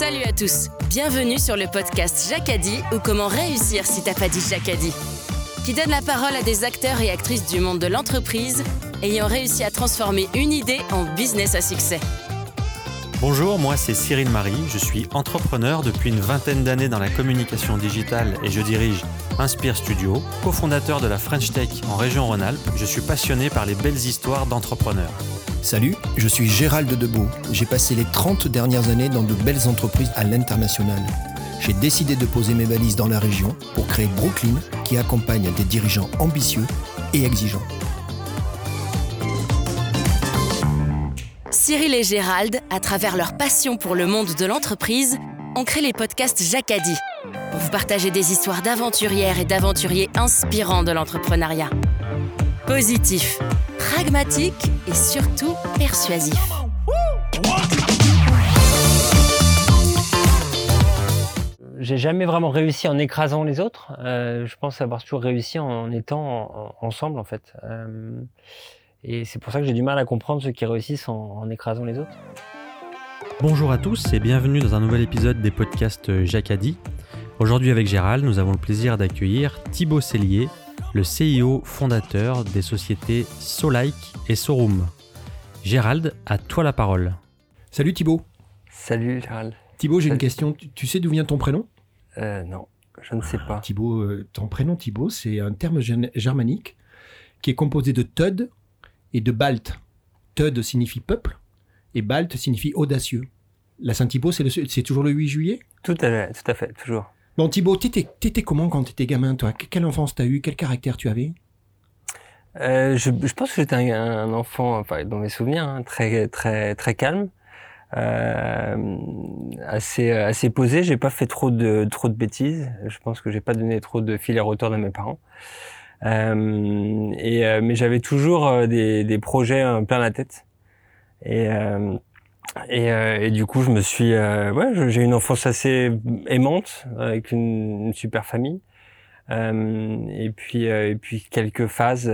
Salut à tous, bienvenue sur le podcast Jacadi ou comment réussir si t'as pas dit Jacadi, qui donne la parole à des acteurs et actrices du monde de l'entreprise ayant réussi à transformer une idée en business à succès. Bonjour, moi c'est Cyril Marie, je suis entrepreneur depuis une vingtaine d'années dans la communication digitale et je dirige Inspire Studio, cofondateur de la French Tech en région Rhône-Alpes. Je suis passionné par les belles histoires d'entrepreneurs. Salut, je suis Gérald Debeau. J'ai passé les 30 dernières années dans de belles entreprises à l'international. J'ai décidé de poser mes valises dans la région pour créer Brooklyn qui accompagne des dirigeants ambitieux et exigeants. Cyril et Gérald, à travers leur passion pour le monde de l'entreprise, ont créé les podcasts Jacadi pour vous partager des histoires d'aventurières et d'aventuriers inspirants de l'entrepreneuriat. Positif, pragmatique et surtout persuasif. J'ai jamais vraiment réussi en écrasant les autres. Euh, je pense avoir toujours réussi en étant en- ensemble en fait. Euh, et c'est pour ça que j'ai du mal à comprendre ceux qui réussissent en, en écrasant les autres. Bonjour à tous et bienvenue dans un nouvel épisode des podcasts Jacadi. Aujourd'hui avec Gérald, nous avons le plaisir d'accueillir Thibaut Cellier, le CIO fondateur des sociétés Solike et Sorum. Gérald, à toi la parole. Salut Thibaut. Salut Gérald. Thibaut, j'ai une question. Tu, sais d'où vient ton prénom? Euh, non, je ne sais pas. Thibaut, euh, ton prénom Thibaut, c'est un terme germanique qui est composé de Tud et de Balt. Tud signifie peuple et Balt signifie audacieux. La Saint-Thibaut, c'est, toujours le 8 juillet? Tout à fait, tout à fait, toujours. Bon Thibaut, t'étais, comment quand t'étais gamin toi? Que- Quelle enfance t'as eu? Quel caractère tu avais? Euh, je, je pense que j'étais un, un enfant, enfin, dans mes souvenirs, hein, très très très calme, euh, assez assez posé. J'ai pas fait trop de trop de bêtises. Je pense que j'ai pas donné trop de fil à retordre à mes parents. Euh, et euh, mais j'avais toujours euh, des des projets euh, plein la tête. Et euh, et, et du coup, je me suis, ouais, j'ai une enfance assez aimante avec une, une super famille. Et puis et puis quelques phases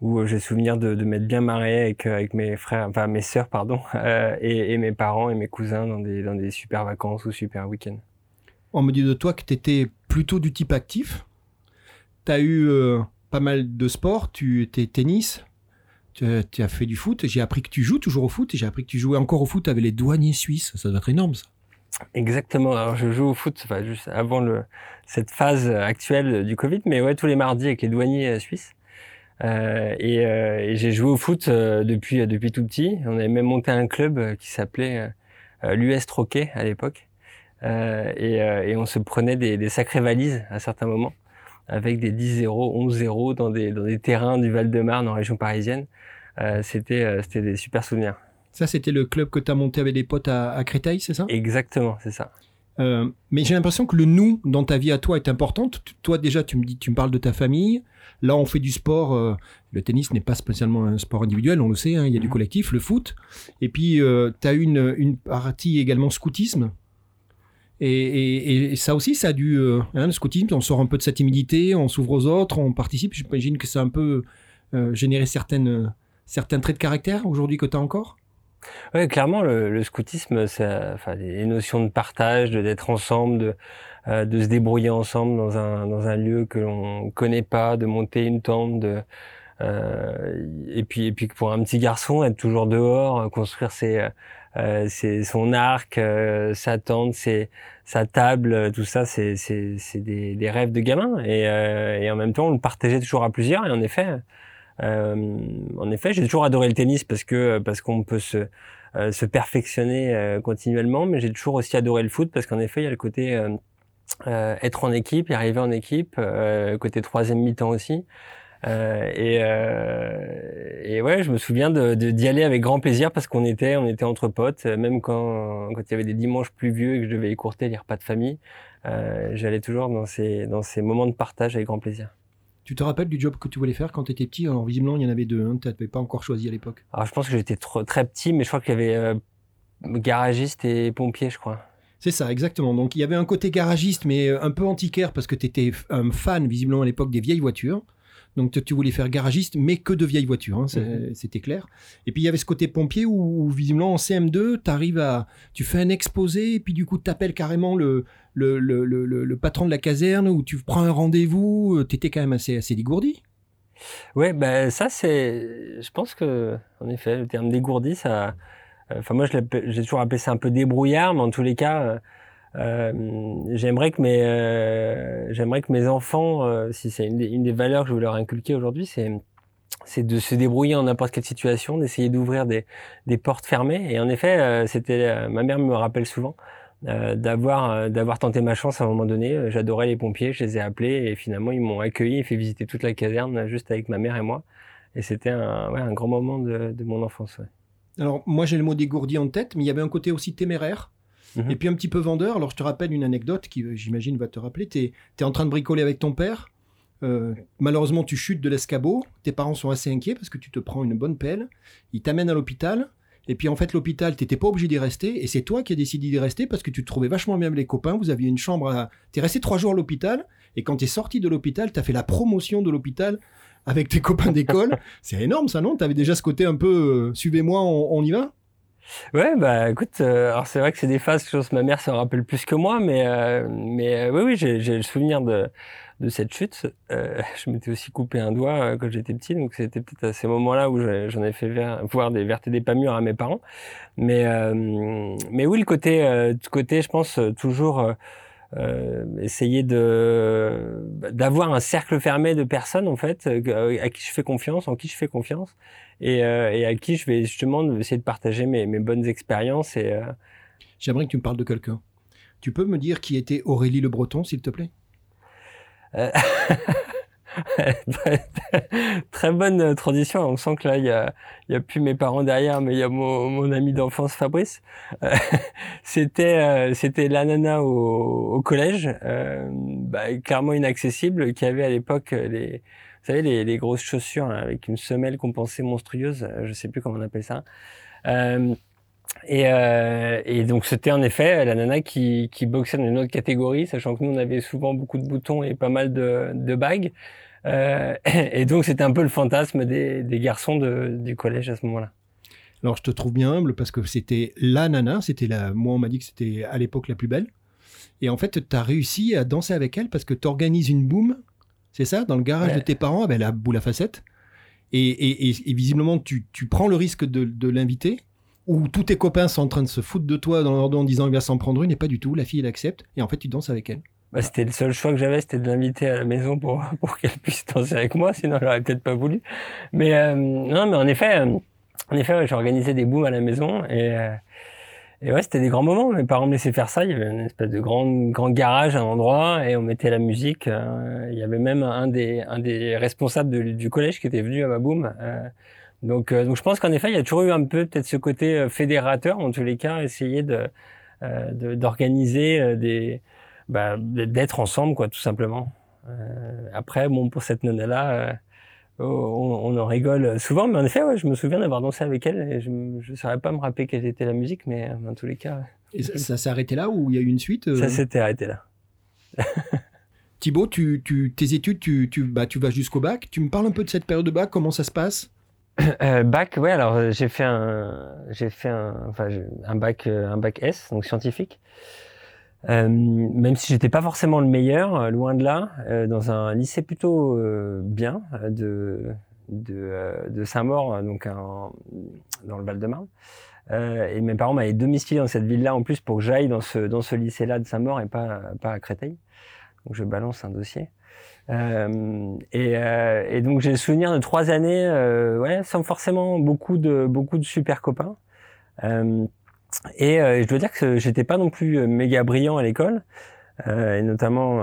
où j'ai souvenir de, de m'être bien marré avec avec mes frères, enfin mes sœurs pardon, euh, et, et mes parents et mes cousins dans des dans des super vacances ou super week-ends. On me dit de toi que t'étais plutôt du type actif? T'as eu euh, pas mal de sport. Tu étais tennis. Tu, as- tu as fait du foot. J'ai appris que tu joues toujours au foot. Et j'ai appris que tu jouais encore au foot avec les douaniers suisses. Ça doit être énorme ça. Exactement. Alors je joue au foot, juste avant cette phase actuelle du Covid, mais ouais tous les mardis avec les douaniers euh, suisses. Euh, et j'ai joué au foot depuis depuis tout petit. On avait même monté un club qui s'appelait l'US Troquet à l'époque. Et, on se prenait des sacrées valises à certains moments, avec des 10-0, 11-0 dans des dans des terrains du Val-de-Marne en région parisienne. Euh, c'était euh, c'était des super souvenirs. Ça, c'était le club que tu as monté avec des potes à, à Créteil, c'est ça? Exactement, c'est ça. Euh, Mais j'ai l'impression que le nous dans ta vie à toi est important. Toi, déjà, tu me dis, tu me parles de ta famille. Là, on fait du sport. euh, le tennis n'est pas spécialement un sport individuel, on le sait. hein, il y a du Mhm. collectif, le foot. Et puis, tu as une, une partie également scoutisme. Et, ça aussi, ça a dû. euh, hein, le scoutisme, on sort un peu de sa timidité, on s'ouvre aux autres, on participe. J'imagine que ça a un peu euh, généré certaines, certains traits de caractère aujourd'hui que tu as encore? Oui, clairement, le, le scoutisme, c'est enfin, les notions de partage, d'être ensemble, de, euh, de se débrouiller ensemble dans un, dans un lieu que l'on connaît pas, de monter une tente, de, et puis et puis pour un petit garçon, être toujours dehors, construire ses, euh, ses son arc, euh, sa tente, ses, sa table, euh, tout ça, c'est c'est c'est des, des rêves de gamin. Et, et en même temps, on le partageait toujours à plusieurs. Et en effet, en effet, j'ai toujours adoré le tennis parce que parce qu'on peut se euh, se perfectionner euh, continuellement, mais j'ai toujours aussi adoré le foot parce qu'en effet, il y a le côté euh, être en équipe, y arriver en équipe, côté troisième mi-temps aussi. Euh, et, euh, et ouais, je me souviens de de- d'y aller avec grand plaisir parce qu'on était on était entre potes, euh, même quand quand il y avait des dimanches pluvieux et que je devais écourter les repas de famille, euh, j'allais toujours dans ces dans ces moments de partage avec grand plaisir. Tu te rappelles du job que tu voulais faire quand tu étais petit? Alors, visiblement, il y en avait deux. Hein, tu n'avais pas encore choisi à l'époque. Alors je pense que j'étais très petit, mais je crois qu'il y avait garagiste et pompier, je crois. C'est ça, exactement. Donc il y avait un côté garagiste, mais un peu antiquaire parce que tu étais un fan, visiblement à l'époque, des vieilles voitures. Donc tu voulais faire garagiste, mais que de vieilles voitures, hein, Mhm. c'était clair. Et puis il y avait ce côté pompier où, où, visiblement en CM2, arrives à, tu fais un exposé, et puis du coup tu appelles carrément le, le, le, le, le patron de la caserne, ou tu prends un rendez-vous, tu étais quand même assez, assez dégourdi. Ouais, ben ça c'est, je pense que en effet le terme dégourdi, ça, enfin moi j'ai toujours appelé ça un peu débrouillard, mais en tous les cas, euh, euh, j'aimerais que mes, euh, j'aimerais que mes enfants, euh, si c'est une, des- valeurs que je veux leur inculquer aujourd'hui, c'est c'est de se débrouiller en n'importe quelle situation, d'essayer d'ouvrir des, des portes fermées. Et en effet, euh, c'était, euh, ma mère me rappelle souvent euh, d'avoir euh, d'avoir tenté ma chance à un moment donné. Euh, J'adorais les pompiers, je les ai appelés et finalement ils m'ont accueilli et fait visiter toute la caserne euh, juste avec ma mère et moi. Et c'était un, ouais, un grand moment de, de mon enfance. Ouais. Alors moi j'ai le mot dégourdi en tête, mais il y avait un côté aussi téméraire. Mhm. Et puis un petit peu vendeur. Alors je te rappelle une anecdote qui, euh, j'imagine, va te rappeler. Tu es, en train de bricoler avec ton père. Euh, malheureusement, tu chutes de l'escabeau. Tes parents sont assez inquiets parce que tu te prends une bonne pelle. Ils t'amènent à l'hôpital. Et puis en fait, l'hôpital, tu n'étais pas obligé d'y rester. Et c'est toi qui as décidé d'y rester parce que tu te trouvais vachement bien avec les copains. Vous aviez une chambre à... Tu es resté trois jours à l'hôpital. Et quand tu es sorti de l'hôpital, tu as fait la promotion de l'hôpital avec tes copains d'école. c'est énorme ça, non? Tu avais déjà ce côté un peu euh, suivez-moi, on, on y va? Ouais, bah écoute, euh, alors c'est vrai que c'est des phases que ma mère s'en rappelle plus que moi, mais euh, mais euh, oui, oui, j'ai le souvenir de de cette chute. Euh, je m'étais aussi coupé un doigt euh, quand j'étais petit, donc c'était peut-être à ces moments-là où j'en ai fait voir des vertes et des pas mûres à mes parents. Mais euh, mais oui, le côté côté, je pense toujours. Euh, euh, essayer de d'avoir un cercle fermé de personnes en fait euh, à qui je fais confiance, en qui je fais confiance et, euh, et à qui je vais justement essayer de partager mes, mes bonnes expériences et euh, J'aimerais que tu me parles de quelqu'un. Tu peux me dire qui était Aurélie Le Breton, s'il te plaît? Euh, très bonne euh, transition. On sent que là il y a y a plus mes parents derrière, mais il y a mon, mon ami d'enfance Fabrice. Euh, c'était euh, c'était la nana au, au collège, euh, bah, clairement inaccessible, qui avait à l'époque les vous savez les, les grosses chaussures là, avec une semelle compensée monstrueuse. euh, Je sais plus comment on appelle ça. Euh, et, euh, et donc c'était en effet la nana qui, qui boxait dans une autre catégorie, sachant que nous on avait souvent beaucoup de boutons et pas mal de, de bagues. Euh, et donc c'était un peu le fantasme des, des garçons de, du collège à ce moment-là. Alors je te trouve bien humble parce que c'était la nana, c'était la, moi on m'a dit que c'était à l'époque la plus belle. Et en fait, tu as réussi à danser avec elle parce que tu organises une boum, c'est ça, dans le garage Ouais. de tes parents, avec la boule à facettes. Et, et- et- et visiblement, tu, tu prends le risque de, de l'inviter, où tous tes copains sont en train de se foutre de toi dans leur dos en disant il va s'en prendre une, et pas du tout, la fille elle accepte, et en fait tu danses avec elle. Bah, c'était le seul choix que j'avais, c'était de l'inviter à la maison pour, pour qu'elle puisse danser avec moi, sinon j'aurais peut-être pas voulu. Mais euh, non, mais en effet, euh, en effet, j'organisais des booms à la maison et, euh, et ouais, c'était des grands moments. Mes parents me laissaient faire ça. Il y avait une espèce de grand, grand garage à un endroit et on mettait la musique. il y avait même un des, un des responsables du collège qui était venu à ma boom. Donc, euh, donc je pense qu'en effet, il y a toujours eu un peu peut-être ce côté euh, fédérateur, en tous les cas, essayer de, euh, d'organiser des, bah, d'être ensemble, quoi, tout simplement. Euh, après, bon, pour cette euh, oh, on, on en rigole souvent, mais en effet, ouais, je me souviens d'avoir dansé avec elle et je ne saurais pas me rappeler quelle était la musique, mais dans tous les cas, Et ça, ça s'est arrêté là ou il y a eu une suite ça s'était arrêté là. Thibaut, tu, tu- tes études, tu, tu, bah, tu vas jusqu'au bac. Tu me parles un peu de cette période de bac, comment ça se passe? Euh, bac, ouais, alors euh, j'ai fait un, j'ai fait un, enfin, un bac, euh, un bac S, donc scientifique. Euh, même si j'étais pas forcément le meilleur, euh, loin de là, euh, dans un lycée plutôt bien de de, de Saint-Maur, donc dans le Val-de-Marne. Et mes parents m'avaient domicilié dans cette ville-là en plus pour que j'aille dans ce dans ce lycée-là de Saint-Maur et pas pas à Créteil. Donc je balance un dossier. Euh, et, euh, et donc j'ai le souvenir de trois années, euh, ouais, sans forcément beaucoup de beaucoup de super copains. Euh, et euh, je dois dire que j'étais pas non plus méga brillant à l'école, et notamment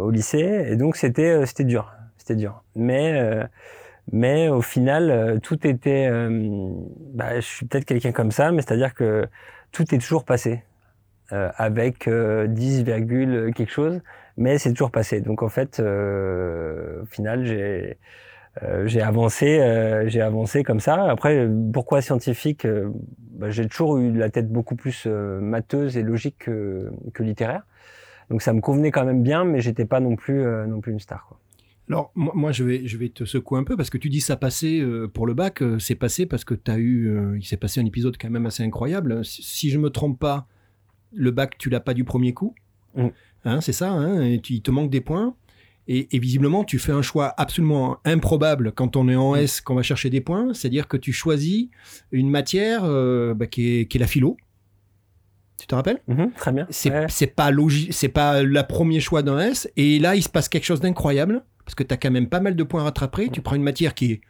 au lycée. Et donc c'était c'était dur, c'était dur. Mais mais au final tout était, bah, je suis peut-être quelqu'un comme ça, mais c'est-à-dire que tout est toujours passé avec euh, 10, virgule quelque chose mais c'est toujours passé. Donc en fait, euh, au final, j'ai euh, j'ai avancé, euh, j'ai avancé comme ça. Après, pourquoi scientifique bah, J'ai toujours eu la tête beaucoup plus matheuse et logique que, que littéraire. Donc ça me convenait quand même bien, mais j'étais pas non plus non plus une star. Quoi. Alors, moi, je, vais, je vais te secouer un peu parce que tu dis ça passé euh, pour le bac. c'est passé parce que tu as eu. il s'est passé un épisode quand même assez incroyable. Si, si je me trompe pas, le bac, tu l'as pas du premier coup? Mm. Hein, c'est ça, hein, et tu, il te manque des points. Et, et visiblement, tu fais un choix absolument improbable quand on est en S, qu'on va chercher des points. C'est-à-dire que tu choisis une matière euh, bah, qui, est, qui est la philo. Tu te rappelles? Mhm, très bien. c'est Ouais. pas logique, c'est pas le premier choix d'un S. Et là, il se passe quelque chose d'incroyable parce que tu as quand même pas mal de points à rattraper. Tu prends une matière qui est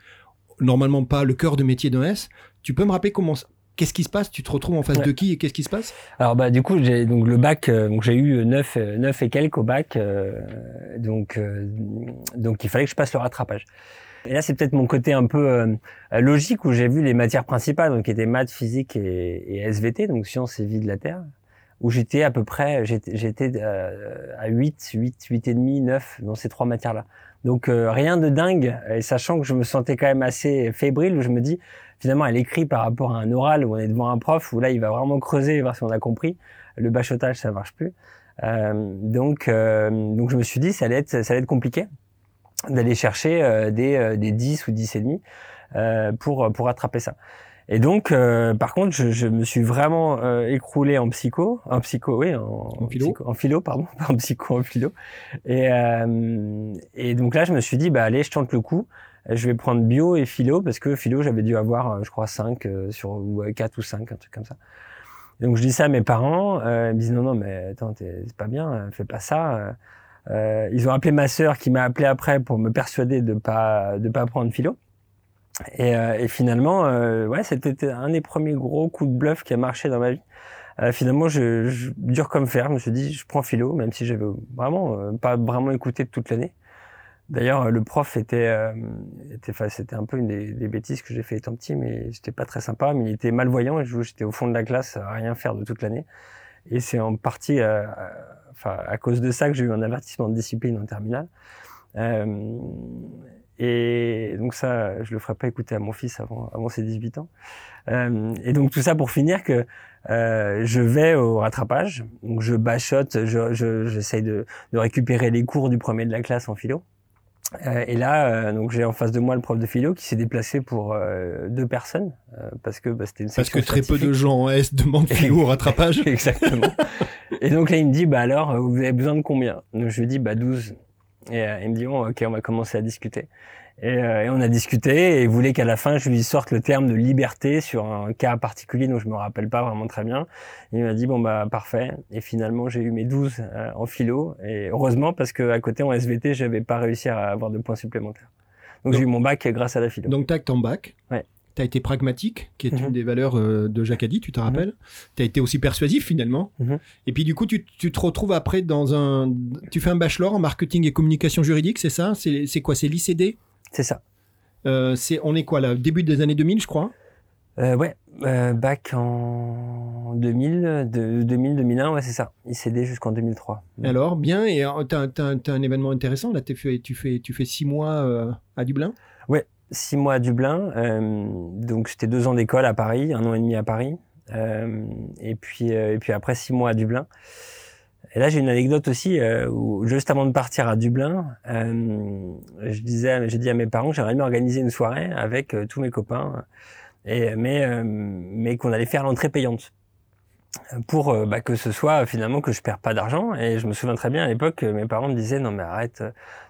normalement pas le cœur de métier d'un S. Tu peux me rappeler comment, qu'est-ce qui se passe? Tu te retrouves en face Ouais. de qui et qu'est-ce qui se passe? Alors bah du coup j'ai donc le bac euh, donc j'ai eu 9 9 et quelques au bac euh, donc euh, donc il fallait que je passe le rattrapage. Et là c'est peut-être mon côté un peu euh, logique où j'ai vu les matières principales donc qui étaient maths, physique et, et SVT donc sciences et vie de la terre où j'étais à peu près j'étais euh, à 8 8 8 et demi 9 dans ces trois matières là. Donc euh, rien de dingue. Et sachant que je me sentais quand même assez fébrile où je me dis finalement elle écrit par rapport à un oral où on est devant un prof où là il va vraiment creuser voir si on a compris. Le bachotage ça marche plus. Euh, donc euh, donc je me suis dit ça allait être ça allait être compliqué d'aller chercher des des 10 ou 10 et demi pour pour rattraper ça et donc euh, par contre je, je me suis vraiment euh, écroulé en psycho en psycho oui en, En philo. psycho- en philo pardon pas en psycho en philo. Et euh, et donc là je me suis dit bah allez je tente le coup. Je vais prendre bio et philo parce que philo j'avais dû avoir euh, je crois 5 euh, sur ou 4 ou 5 un truc comme ça. Et donc je dis ça à mes parents euh, ils me disent non non mais attends c'est pas bien fais pas ça ils ont appelé ma sœur qui m'a appelé après pour me persuader de pas de pas prendre philo et, euh, et finalement euh, ouais c'était un des premiers gros coups de bluff qui a marché dans ma vie euh, finalement je, je dur comme fer je me suis dit je prends philo même si j'avais vraiment euh, pas vraiment écouté toute l'année D'ailleurs, le prof était, euh, était, enfin, c'était un peu une des, des bêtises que j'ai fait étant petit, mais c'était pas très sympa. Mais il était malvoyant et j'étais au fond de la classe à rien faire de toute l'année. Et c'est en partie, euh, enfin, à cause de ça que j'ai eu un avertissement de discipline en terminale. Et donc ça, je le ferai pas écouter à mon fils avant, avant ses 18 ans. Euh, et donc tout ça pour finir que euh, je vais au rattrapage, donc je bachote, je, je, j'essaye de, de récupérer les cours du premier de la classe en philo. Euh, et là, euh, donc j'ai en face de moi le prof de philo qui s'est déplacé pour euh, deux personnes euh, parce que bah, c'était une Parce que très peu de gens en S demandent philo au rattrapage. Exactement. et donc là, il me dit, bah alors, vous avez besoin de combien? Donc je lui dis, bah 12. Et euh, il me dit, bon, ok, on va commencer à discuter. Et, euh, et on a discuté et il voulait qu'à la fin, je lui sorte le terme de liberté sur un cas particulier dont je me rappelle pas vraiment très bien. Il m'a dit, bon, bah parfait. Et finalement, j'ai eu mes 12 euh, en philo. Et heureusement, parce que à côté, en SVT, j'avais pas réussi à avoir de points supplémentaires. Donc, j'ai eu mon bac grâce à la philo. Donc, tu as ton bac. Ouais. Tu as été pragmatique, qui est Mhm. une des valeurs euh, de Jacques Addy, tu te rappelles. Tu as été aussi persuasif finalement. Mhm. Et puis du coup, tu, tu te retrouves après dans un... Tu fais un bachelor en marketing et communication juridique, c'est ça? C'est quoi? C'est l'ICD C'est ça. Euh, On est quoi là? Début des années 2000, je crois Euh, ouais, euh, bac en 2000, de 2000, 2001, ouais, c'est ça. ICD jusqu'en 2003. Alors, bien, et euh, t'as- t'as un événement intéressant, là, tu, fais, tu fais six mois euh, à Dublin? Six mois à Dublin, euh, donc c'était deux ans d'école à Paris, un an et demi à Paris, euh, et puis euh, et puis après six mois à Dublin. Et là j'ai une anecdote aussi euh, où juste avant de partir à Dublin, euh, je disais, j'ai dit à mes parents que j'aimerais bien organiser une soirée avec euh, tous mes copains, et mais mais qu'on allait faire l'entrée payante pour bah, que ce soit finalement que je perds pas d'argent. Et je me souviens très bien à l'époque, mes parents me disaient non mais arrête,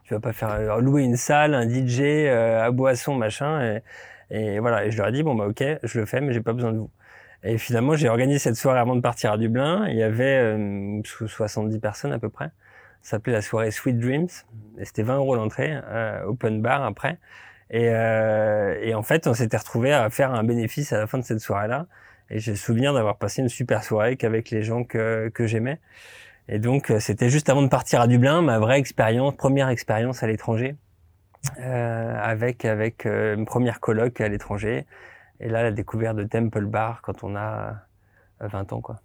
tu vas pas faire euh, louer une salle, un DJ, euh, à boisson, machin. Et, et voilà, et je leur ai dit bon bah ok, je le fais, mais j'ai pas besoin de vous. Et finalement, j'ai organisé cette soirée avant de partir à Dublin. Il y avait euh, sous 70 personnes à peu près. Ça s'appelait la soirée Sweet Dreams. Et c'était 20 euros l'entrée, euh, open bar après. Et, euh, et en fait, on s'était retrouvé à faire un bénéfice à la fin de cette soirée-là. Et j'ai le souvenir d'avoir passé une super soirée qu'avec les gens que, que j'aimais. Et donc, euh, c'était juste avant de partir à Dublin, ma vraie expérience, première expérience à l'étranger, euh, avec avec euh, une première coloc à l'étranger. Et là, la découverte de Temple Bar quand on a euh, 20 ans, quoi.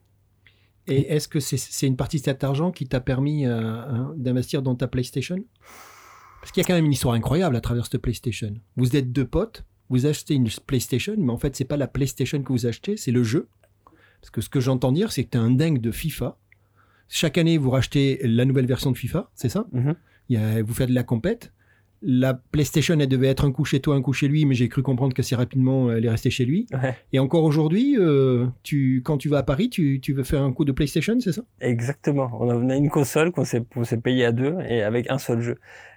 Et est-ce que c'est, une partie de cet argent qui t'a permis d'investir dans ta PlayStation? Parce qu'il y a quand même une histoire incroyable à travers cette PlayStation. Vous êtes deux potes, vous achetez une PlayStation, mais en fait, c'est pas la PlayStation que vous achetez, c'est le jeu. Parce que ce que j'entends dire, c'est que tu es un dingue de FIFA. Chaque année, vous rachetez la nouvelle version de FIFA, c'est ça Mhm. Il y a- Vous faites de la compète. la PlayStation, elle devait être un coup chez toi, un coup chez lui, mais j'ai cru comprendre que c'est rapidement, elle est restée chez lui. Ouais. Et encore aujourd'hui, euh, tu, quand tu vas à Paris, tu, tu veux faire un coup de PlayStation, c'est ça? Exactement. On a, une console qu'on s'est, qu'on s'est payé à deux et avec un seul jeu.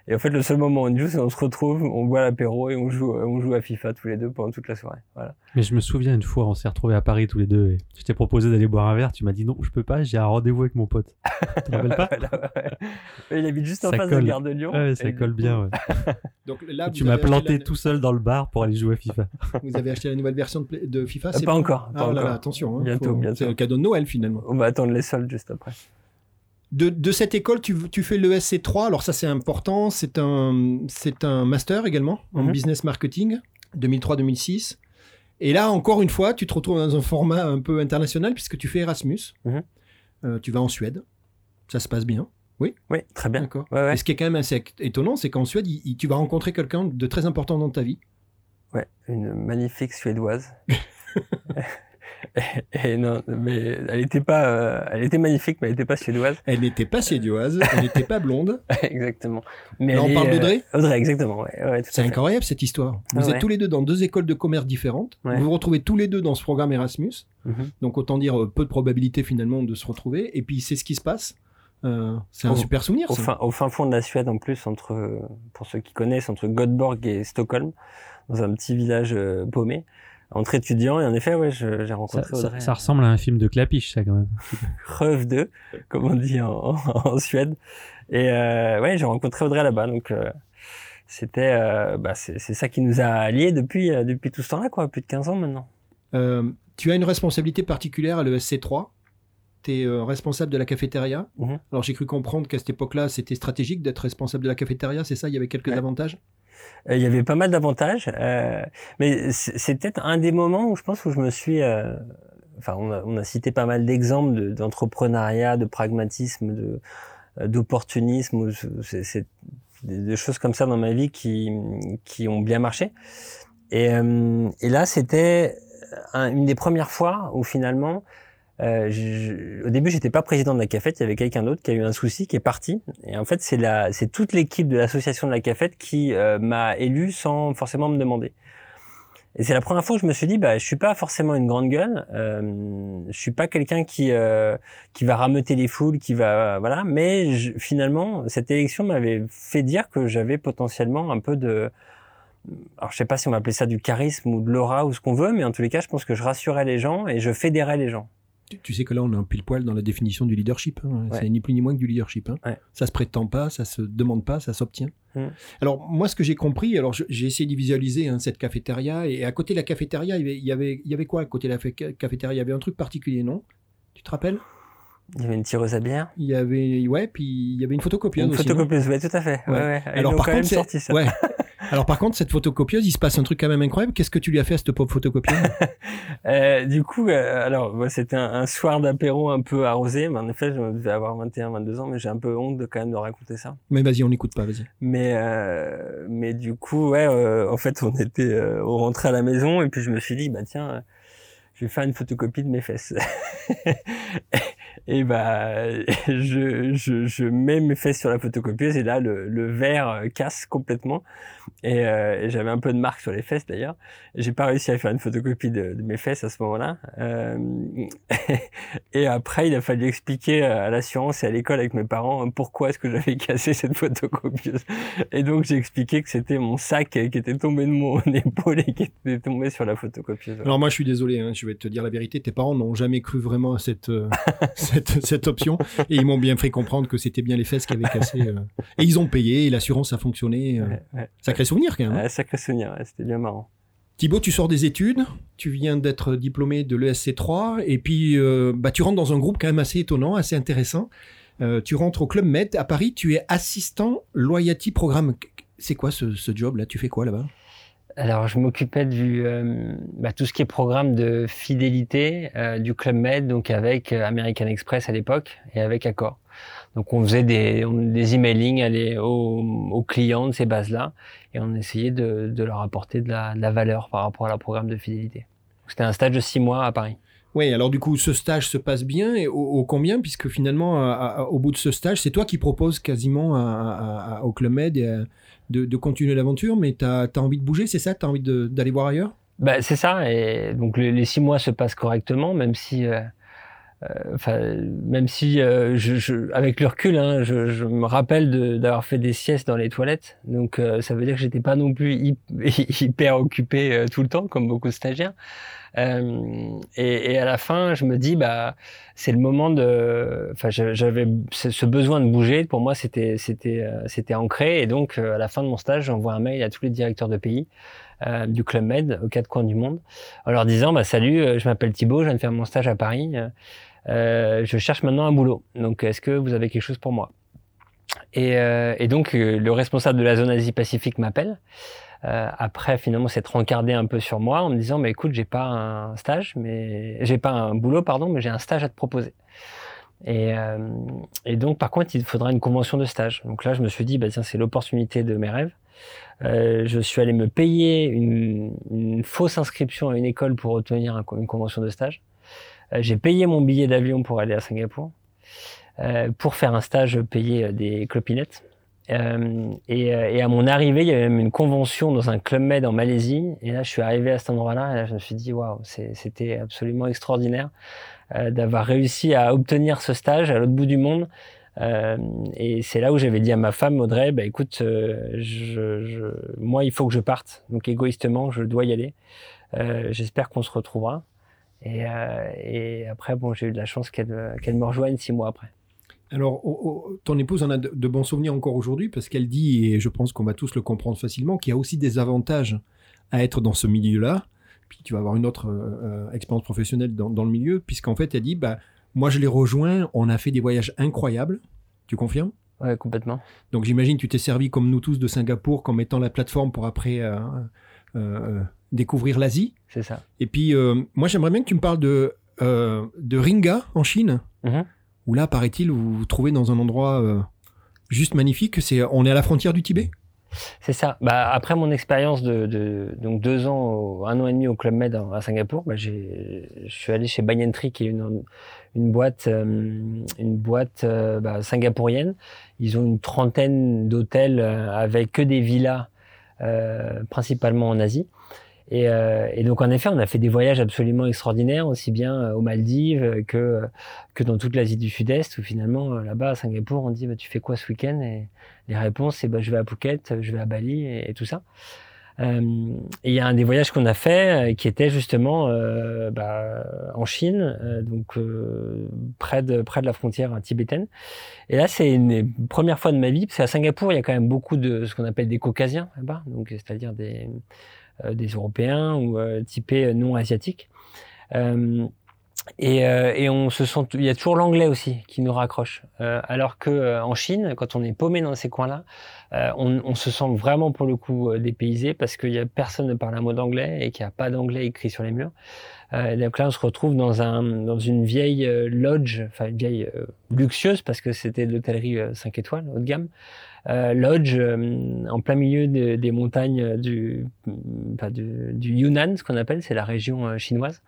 Et en fait, le seul moment où on joue, c'est on se retrouve, on boit l'apéro et on joue, on joue à FIFA tous les deux pendant toute la soirée. Voilà. Mais je me souviens une fois, on s'est retrouvés à Paris tous les deux et je t'ai proposé d'aller boire un verre. Tu m'as dit non, je peux pas, j'ai un rendez-vous avec mon pote. Tu te rappelles pas Voilà, ouais. Il habite juste en Ça face de la gare de Lyon. Ouais, ça colle coup, bien. Ouais. Donc là, tu m'as planté la- tout seul dans le bar pour aller jouer à FIFA. Vous avez acheté la nouvelle version de, Play- de FIFA Euh, c'est pas bon encore, pas Ah là encore. là, attention. hein, Bientôt, faut- bientôt. C'est le cadeau de Noël finalement. On va attendre les soldes juste après. De, de cette école, tu, tu fais le SC3. Alors ça, c'est important. C'est un, c'est un master également en Mhm. business marketing, 2003-2006. Et là, encore une fois, tu te retrouves dans un format un peu international puisque tu fais Erasmus. Mhm. Euh, tu vas en Suède. Ça se passe bien. Oui, très bien. D'accord. Ouais, ouais. Et ce qui est quand même assez étonnant, c'est qu'en Suède, il- il- tu vas rencontrer quelqu'un de très important dans ta vie. Ouais, une magnifique suédoise. et, et non, mais elle était pas, euh, elle était magnifique, mais elle était pas suédoise. Elle n'était pas suédoise, elle n'était pas blonde. exactement. Mais Là, on est, parle euh, d'Audrey Audrey, exactement. Ouais, ouais, tout C'est incroyable cette histoire. Vous Ah êtes ouais. tous les deux dans deux écoles de commerce différentes. Vous vous retrouvez tous les deux dans ce programme Erasmus. Mhm. Donc autant dire euh, peu de probabilité finalement de se retrouver. Et puis c'est ce qui se passe. Euh, c'est un Au- super souvenir. Au ça. fin, au fin fond de la Suède, en plus, entre, euh, pour ceux qui connaissent, entre Göteborg et Stockholm, dans un petit village euh, paumé, entre étudiants. Et en effet, ouais, j'ai rencontré ça- Audrey. ça ressemble à un film de Clapiche, ça quand même. Reuve 2, comme on dit en, en Suède. Et euh, ouais, j'ai rencontré Audrey là-bas. Donc, euh, c'était, euh, bah, c'est ça qui nous a liés depuis, euh, depuis tout ce temps-là, quoi, plus de 15 ans maintenant. Euh, tu as une responsabilité particulière à l'ESC3. Tu es responsable de la cafétéria. Mhm. Alors j'ai cru comprendre qu'à cette époque-là, c'était stratégique d'être responsable de la cafétéria, c'est ça? Il y avait quelques Ouais. avantages? Euh, Il y avait pas mal d'avantages, euh, mais c'est peut-être un des moments où je pense où je me suis. euh, enfin, on a, on a cité pas mal d'exemples de- d'entrepreneuriat, de, pragmatisme, de euh, d'opportunisme. C'est des, des choses comme ça dans ma vie qui qui ont bien marché. Et, euh, et là, c'était un- une des premières fois où finalement. Euh, je- au début, j'étais pas président de la cafette. Il y avait quelqu'un d'autre qui a eu un souci, qui est parti. Et en fait, c'est la, c'est toute l'équipe de l'association de la cafette qui euh, m'a élu sans forcément me demander. Et c'est la première fois que je me suis dit, bah, je suis pas forcément une grande gueule. Euh, je suis pas quelqu'un qui euh, qui va rameuter les foules, qui va voilà. Mais je- finalement, cette élection m'avait fait dire que j'avais potentiellement un peu de alors je sais pas si on va appeler ça du charisme ou de l'aura ou ce qu'on veut, mais en tous les cas, je pense que je rassurais les gens et je fédérais les gens. Tu, tu sais que là, on est un pile poil dans la définition du leadership. hein. Ouais. C'est ni plus ni moins que du leadership. hein. Ouais. Ça se prétend pas, ça se demande pas, ça s'obtient. Mm. Alors moi, ce que j'ai compris, alors j'ai essayé de visualiser hein, cette cafétéria, et à côté de la cafétéria, il y avait, il y quoi à côté de la cafétéria? Il y avait un truc particulier, non? Tu te rappelles? Il y avait une tireuse à bière. Il y avait, ouais, puis il y avait une photocopieuse Une aussi. non? photocopieuse, ouais, tout à fait. Ouais, Ouais. ouais. Alors par contre, sorti ça. ouais. Alors par contre, cette photocopieuse, il se passe un truc quand même incroyable. Qu'est-ce que tu lui as fait à cette pauvre photocopieuse Euh, du coup, euh, alors c'était un, un soir d'apéro un peu arrosé, mais en effet, je devais avoir 21, 22 ans, mais j'ai un peu honte de quand même de raconter ça. Mais vas-y, on n'écoute pas, vas-y. Mais euh, mais du coup, ouais, en fait, on était, on rentrait à la maison et puis je me suis dit, bah tiens, je vais faire une photocopie de mes fesses. et bah, je, je, je mets mes fesses sur la photocopieuse et là, le, le verre euh, casse complètement. Et, euh, et j'avais un peu de marque sur les fesses d'ailleurs. J'ai pas réussi à faire une photocopie de, mes fesses à ce moment-là. Euh, et après, il a fallu expliquer à l'assurance et à l'école avec mes parents euh, pourquoi est-ce que j'avais cassé cette photocopieuse. Et donc j'ai expliqué que c'était mon sac qui était tombé de mon épaule et qui était tombé sur la photocopieuse. Alors moi, je suis désolé, hein, je vais te dire la vérité. Tes parents n'ont jamais cru vraiment à cette, euh, cette, cette option, et ils m'ont bien fait comprendre que c'était bien les fesses qui avaient cassé. euh. Et ils ont payé, et l'assurance a fonctionné. euh. Ouais, ouais. Sacré souvenir quand même. hein. Ouais, sacré souvenir, c'était bien marrant. Thibaut, tu sors des études, tu viens d'être diplômé de l'ESC3, et puis euh, bah, tu rentres dans un groupe quand même assez étonnant, assez intéressant. Euh, tu rentres au Club Med à Paris, tu es assistant loyalty programme. C'est quoi ce, ce job là Tu fais quoi là-bas? Alors, je m'occupais du euh, bah, tout ce qui est programme de fidélité euh, du Club Med, donc avec euh, American Express à l'époque et avec Accor. Donc, on faisait des, on- des emailing aller aux, aux clients de ces bases-là et on essayait de, de leur apporter de la, de la valeur par rapport à leur programme de fidélité. C'était un stage de six mois à Paris. Oui, alors du coup, ce stage se passe bien et au, combien? Puisque finalement, au bout de ce stage, c'est toi qui proposes quasiment au Club Med de, continuer l'aventure, mais tu as, envie de bouger, c'est ça? Tu as envie d'aller voir ailleurs? Bah, C'est ça, et donc les, six mois se passent correctement, même si... Euh, euh, enfin, même si, euh, je, avec le recul, hein, je, me rappelle d'avoir fait des siestes dans les toilettes. Donc, ça veut dire que j'étais pas non plus hyper occupé tout le temps, comme beaucoup de stagiaires. Euh, et, et, à la fin, je me dis, bah, c'est le moment de. Enfin, j'avais ce besoin de bouger. Pour moi, c'était c'était euh, c'était ancré. Et donc, euh, à la fin de mon stage, j'envoie un mail à tous les directeurs de pays. Euh, du Club Med aux quatre coins du monde, en leur disant bah, Salut, je m'appelle Thibaut, je viens de faire mon stage à Paris, euh, je cherche maintenant un boulot. Donc, est-ce que vous avez quelque chose pour moi? Et, euh, et, donc, le responsable de la zone Asie-Pacifique m'appelle euh, après, finalement, c'est rencardé un peu sur moi en me disant, mais écoute, j'ai pas un stage, mais j'ai pas un boulot, pardon, mais j'ai un stage à te proposer. Et, euh, donc, par contre, il faudra une convention de stage. Donc là, je me suis dit, bah tiens, c'est l'opportunité de mes rêves. Euh, je suis allé me payer une, fausse inscription à une école pour obtenir une convention de stage. Euh, j'ai payé mon billet d'avion pour aller à Singapour. Euh, pour faire un stage, payer des clopinettes. Euh, et, euh, et, à mon arrivée, il y avait même une convention dans un club med en Malaisie. Et là, je suis arrivé à cet endroit-là et là, je me suis dit, waouh, c'était absolument extraordinaire euh, d'avoir réussi à obtenir ce stage à l'autre bout du monde. Euh, et c'est là où j'avais dit à ma femme, Audrey, bah, écoute, euh, je, je, moi, il faut que je parte. Donc égoïstement, je dois y aller. J'espère qu'on se retrouvera. Et, et, après, bon, j'ai eu de la chance qu'elle qu'elle me rejoigne six mois après. Alors, ton épouse en a de, bons souvenirs encore aujourd'hui parce qu'elle dit, et je pense qu'on va tous le comprendre facilement, qu'il y a aussi des avantages à être dans ce milieu-là. Puis tu vas avoir une autre euh, euh, expérience professionnelle dans, le milieu, puisqu'en fait, elle dit, bah, moi je l'ai rejoint, on a fait des voyages incroyables. Tu confirmes? Ouais, complètement. Donc j'imagine tu t'es servi comme nous tous de Singapour comme étant la plateforme pour après euh, découvrir l'Asie. C'est ça. Et puis moi j'aimerais bien que tu me parles de, de Ringa en Chine. Mm-hmm où là, paraît-il, vous vous trouvez dans un endroit euh, juste magnifique. C'est, on est à la frontière du Tibet c'est ça. Bah, après mon expérience de, donc deux ans, un an et demi au Club Med à Singapour, bah, j'ai, je suis allé chez Banyan Tree, qui est une, une boîte, euh, une boîte euh, bah, singapourienne. Ils ont une trentaine d'hôtels avec que des villas, principalement en Asie. Et, euh, et, donc en effet, on a fait des voyages absolument extraordinaires, aussi bien euh, aux Maldives que que dans toute l'Asie du Sud-Est, où finalement euh, là-bas à Singapour, on dit bah, tu fais quoi ce week-end? Et les réponses c'est bah, je vais à Phuket, je vais à Bali et, tout ça. Euh, il y a un des voyages qu'on a fait qui était justement euh, bah, en Chine, donc près de près de la frontière tibétaine. Et là, c'est une première fois de ma vie, parce qu'à Singapour, il y a quand même beaucoup de ce qu'on appelle des Caucasiens là-bas, donc c'est-à-dire des euh, des Européens ou euh, typés non asiatiques. Euh, et, et, on se sent, il y a toujours l'anglais aussi qui nous raccroche. alors que en Chine, quand on est paumé dans ces coins-là, on, on, se sent vraiment pour le coup dépaysé parce qu'il y a personne ne parle un mot d'anglais et qu'il n'y a pas d'anglais écrit sur les murs. donc là, on se retrouve dans un dans une vieille lodge, enfin une vieille luxueuse parce que c'était de l'hôtellerie 5 étoiles haut de gamme, euh, lodge euh, en plein milieu des montagnes du, du, Yunnan, ce qu'on appelle, c'est la région euh, chinoise.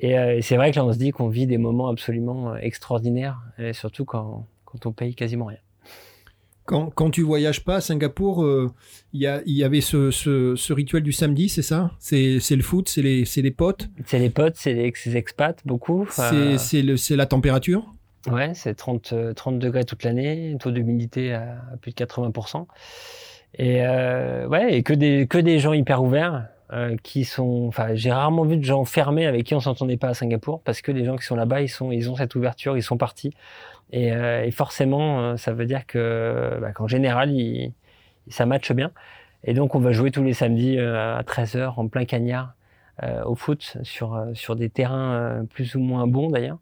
Et, c'est vrai que là, on se dit qu'on vit des moments absolument extraordinaires, et surtout quand, quand on paye quasiment rien. Quand, quand, tu voyages pas à Singapour, il y, y, avait ce, ce, rituel du samedi, c'est ça? C'est le foot, c'est les, les, potes? C'est les potes, c'est les expats, beaucoup. C'est la température? Ouais, c'est 30, 30 euh, degrés toute l'année, taux d'humidité à, plus de 80%. Et euh, ouais, et que des, que des gens hyper ouverts. Euh, qui sont, enfin, j'ai rarement vu de gens fermés avec qui on s'entendait pas à Singapour, parce que les gens qui sont là-bas, ils sont, ils ont cette ouverture, ils sont partis, et, euh, et forcément, euh, ça veut dire que, bah, qu'en général, il, ça matche bien. Et donc, on va jouer tous les samedis à 13h en plein cagnard au foot sur sur des terrains plus ou moins bons d'ailleurs.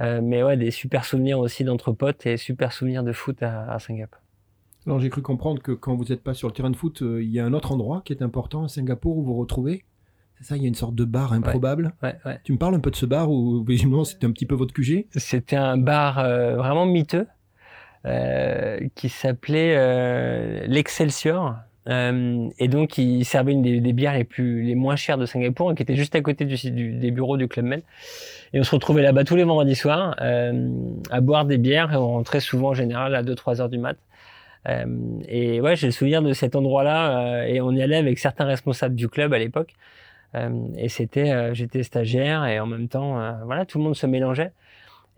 Euh, mais ouais, des super souvenirs aussi d'entre potes et super souvenirs de foot à, Singapour. Alors j'ai cru comprendre que quand vous n'êtes pas sur le terrain de foot, euh, il y a un autre endroit qui est important à Singapour où vous vous retrouvez. C'est ça, il y a une sorte de bar improbable. Ouais, ouais, Tu me parles un peu de ce bar où visiblement c'était un petit peu votre QG C'était un bar euh, vraiment miteux qui s'appelait l'Excelsior. Euh, et donc, il servait une des, des, bières les plus, les moins chères de Singapour, qui était juste à côté du, du des bureaux du Club Med. Et on se retrouvait là-bas tous les vendredis soirs, euh, à boire des bières, et on rentrait souvent en général à 2-3 heures du mat. Euh, et ouais, j'ai le souvenir de cet endroit-là, euh, et on y allait avec certains responsables du club à l'époque. Euh, et c'était, j'étais stagiaire, et en même temps, voilà, tout le monde se mélangeait.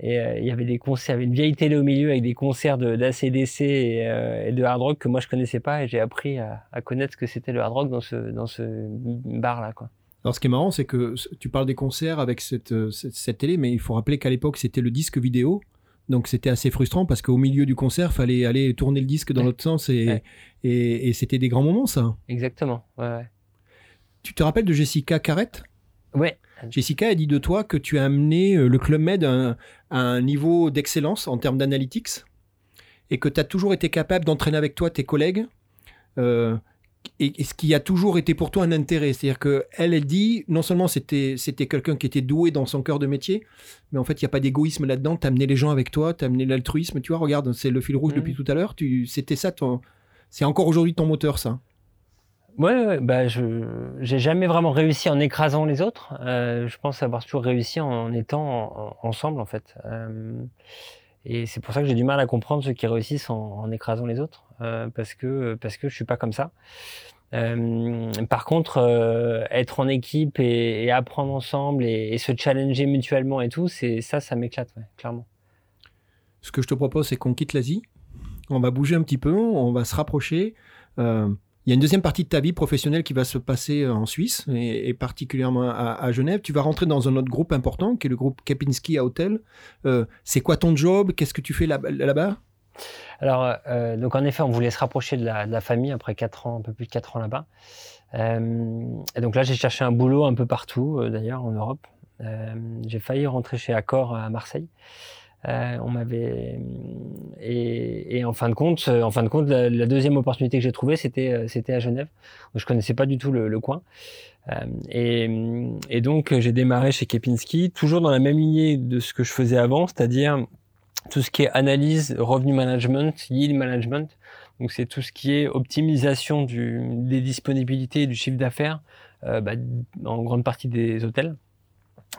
Et il y avait des concerts, il y avait une vieille télé au milieu avec des concerts d'ACDC et, euh, et, de hard rock que moi je connaissais pas et j'ai appris à, connaître ce que c'était le hard rock dans ce, dans ce bar là quoi. Alors ce qui est marrant c'est que tu parles des concerts avec cette, cette télé mais il faut rappeler qu'à l'époque c'était le disque vidéo donc c'était assez frustrant parce qu'au milieu du concert fallait aller tourner le disque dans l'autre sens et, ouais. et, et c'était des grands moments ça. Exactement. Ouais. Tu te rappelles de Jessica Carrette? Ouais. Jessica a dit de toi que tu as amené le Club Med à un, à un niveau d'excellence en termes d'analytics et que tu as toujours été capable d'entraîner avec toi tes collègues euh, et, et, ce qui a toujours été pour toi un intérêt. C'est-à-dire qu'elle, elle dit, non seulement c'était, c'était quelqu'un qui était doué dans son cœur de métier, mais en fait, il n'y a pas d'égoïsme là-dedans. Tu as amené les gens avec toi, tu as amené l'altruisme. Tu vois, regarde, c'est le fil rouge mmh. depuis tout à l'heure. Tu, c'était ça, ton, c'est encore aujourd'hui ton moteur, ça. Ouais, ouais, bah je j'ai jamais vraiment réussi en écrasant les autres. Euh, je pense avoir toujours réussi en étant en, ensemble en fait. Euh, et c'est pour ça que j'ai du mal à comprendre ceux qui réussissent en, écrasant les autres, euh, parce que parce que je suis pas comme ça. Euh, par contre, euh, être en équipe et, apprendre ensemble et, se challenger mutuellement et tout, c'est ça, ça m'éclate, clairement. Ce que je te propose, c'est qu'on quitte l'Asie, on va bouger un petit peu, on va se rapprocher. Il y a une deuxième partie de ta vie professionnelle qui va se passer en Suisse et, particulièrement à, Genève. Tu vas rentrer dans un autre groupe important qui est le groupe Kepinski à Hotel. Euh, c'est quoi ton job? Qu'est-ce que tu fais là-bas là Alors, euh, donc en effet, on voulait se rapprocher de la, famille après quatre ans, un peu plus de 4 ans là-bas. Euh, et donc là, j'ai cherché un boulot un peu partout, euh, d'ailleurs, en Europe. Euh, j'ai failli rentrer chez Accor à Marseille. Euh, on m'avait et, et, en fin de compte, en fin de compte, la, la deuxième opportunité que j'ai trouvée, c'était c'était à Genève. Donc, je connaissais pas du tout le, le coin. Euh, et, et, donc j'ai démarré chez Kepinski, toujours dans la même lignée de ce que je faisais avant, c'est-à-dire tout ce qui est analyse, revenu management, yield management. Donc c'est tout ce qui est optimisation du, des disponibilités et du chiffre d'affaires, euh, bah, en grande partie des hôtels.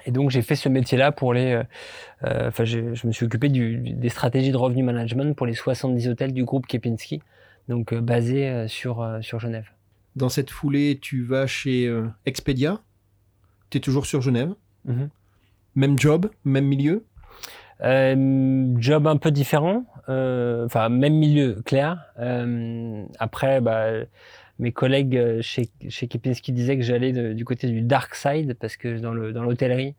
Et donc j'ai fait ce métier-là pour les. Euh, enfin, je, je, me suis occupé du, des stratégies de revenu management pour les 70 hôtels du groupe Kepinski, donc euh, basé euh, sur sur Genève. Dans cette foulée, tu vas chez Expedia. Tu es toujours sur Genève. Mm -hmm. Même job, même milieu. job un peu différent. Enfin, même milieu clair. après, bah mes collègues chez, chez Kepinski disaient que j'allais du côté du dark side parce que dans le dans l'hôtellerie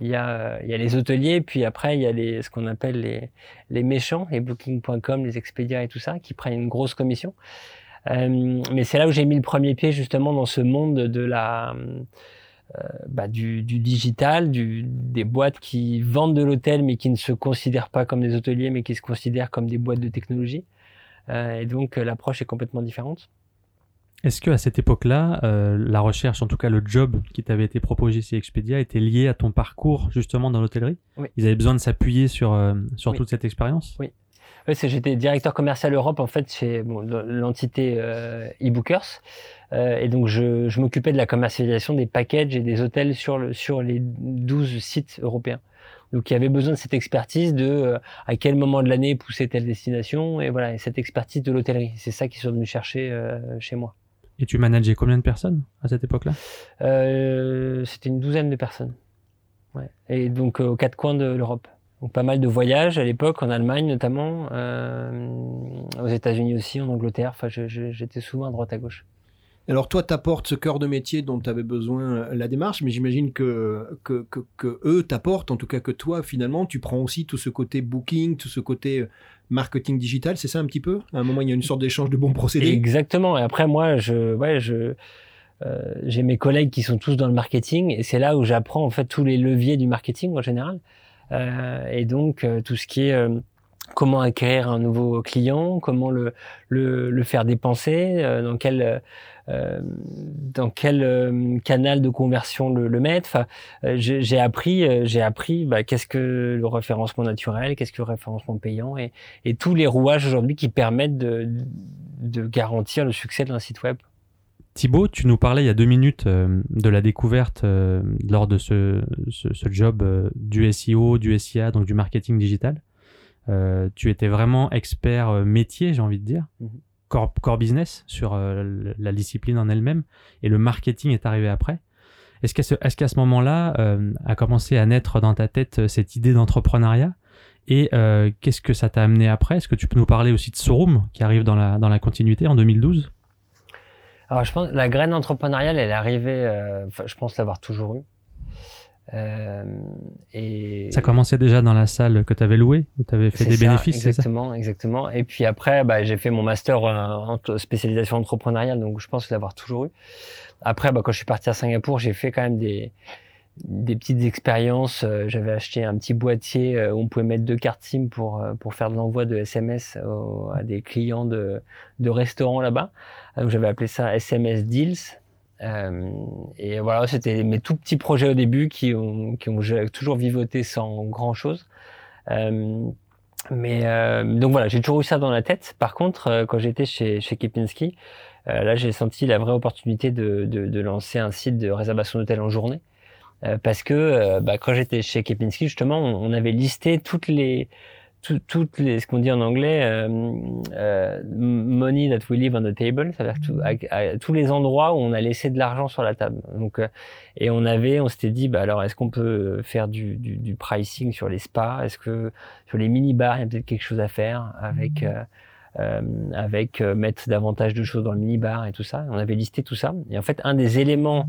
il y a il y a les hôteliers puis après il y a les ce qu'on appelle les les méchants les booking.com les Expedia et tout ça qui prennent une grosse commission euh, mais c'est là où j'ai mis le premier pied justement dans ce monde de la euh, bah, du, du, digital, du, des boîtes qui vendent de l'hôtel mais qui ne se considèrent pas comme des hôteliers mais qui se considèrent comme des boîtes de technologie. Euh, et donc l'approche est complètement différente. Est-ce que à cette époque-là, euh, la recherche, en tout cas le job qui t'avait été proposé chez Expedia, était lié à ton parcours justement dans l'hôtellerie? Oui. Ils avaient besoin de s'appuyer sur euh, sur oui. toute cette expérience? Oui. Oui, j'étais directeur commercial Europe en fait chez bon, l'entité euh, eBookers et donc je, je m'occupais de la commercialisation des packages et des hôtels sur le sur les 12 sites européens. Donc il y avait besoin de cette expertise de euh, à quel moment de l'année pousser telle destination et voilà et cette expertise de l'hôtellerie. C'est ça qu'ils sont venus chercher euh, chez moi. Et tu manageais combien de personnes à cette époque-là? Euh, C'était une douzaine de personnes. Ouais. Et donc aux quatre coins de l'Europe. Donc pas mal de voyages à l'époque, en Allemagne notamment, euh, aux États-Unis aussi, en Angleterre. Enfin, j'étais souvent à droite à gauche. Alors toi, t'apportes ce cœur de métier dont tu avais besoin la démarche, mais j'imagine que, que, que, que, eux t'apportent, en tout cas que toi, finalement, tu prends aussi tout ce côté booking, tout ce côté marketing digital, c'est ça un petit peu? À un moment, il y a une sorte d'échange de bons procédés. Exactement. Et après, moi, je, ouais, je, euh, j'ai mes collègues qui sont tous dans le marketing, et c'est là où j'apprends en fait tous les leviers du marketing en général. Euh, et donc euh, tout ce qui est comment acquérir un nouveau client, comment le, le, faire dépenser, dans quel euh, dans quel euh, canal de conversion le, mettre. Euh, j'ai appris, j'ai appris bah, qu'est-ce que le référencement naturel, qu'est-ce que le référencement payant et, et tous les rouages aujourd'hui qui permettent de, de garantir le succès d'un site web. Thibaut, tu nous parlais il y a deux minutes de la découverte lors de ce, ce, ce job du SEO, du SIA, donc du marketing digital. Tu étais vraiment expert métier, j'ai envie de dire. Mm-hmm core, business, sur euh, la discipline en elle-même, et le marketing est arrivé après. Est-ce qu'à ce, est ce moment-là euh, a commencé à naître dans ta tête euh, cette idée d'entrepreneuriat? Et qu'est-ce que ça t'a amené après? Est-ce que tu peux nous parler aussi de Sorum, qui arrive dans la, dans la continuité en 2012 alors je pense la graine entrepreneuriale, elle est arrivée, je pense l'avoir toujours eue. Euh, et ça commençait déjà dans la salle que tu avais louée, où tu avais fait des bénéfices, Exactement, exactement. Et puis après, bah, j'ai fait mon master en spécialisation entrepreneuriale, donc je pense l'avoir toujours eu. Après, bah, quand je suis parti à Singapour, j'ai fait quand même des, des petites expériences. Euh, j'avais acheté un petit boîtier euh, où on pouvait mettre deux cartes SIM pour, pour faire de l'envoi de SMS à des clients de, de restaurants là-bas. Donc j'avais appelé ça SMS Deals. Euh, et voilà, c'était mes tout petits projets au début qui ont, qui ont toujours vivoté sans grand chose. Euh, mais euh, donc voilà, j'ai toujours eu ça dans la tête. Par contre, euh, quand j'étais chez, chez Kepinski, euh, là j'ai senti la vraie opportunité de, de, de lancer un site de réservation d'hôtel en journée. parce que bah, quand j'étais chez Kepinski, justement, on, avait listé toutes les toutes les, ce qu'on dit en anglais, euh, euh, money that we leave on the table, c'est-à-dire à, tous les endroits où on a laissé de l'argent sur la table. Donc, euh, et on avait, on s'était dit, bah alors, est-ce qu'on peut faire du, du, du, pricing sur les spas? Est-ce que sur les mini bars, il y a peut-être quelque chose à faire avec mm-hmm. euh, avec mettre davantage de choses dans le mini bar et tout ça? On avait listé tout ça. Et en fait, un des éléments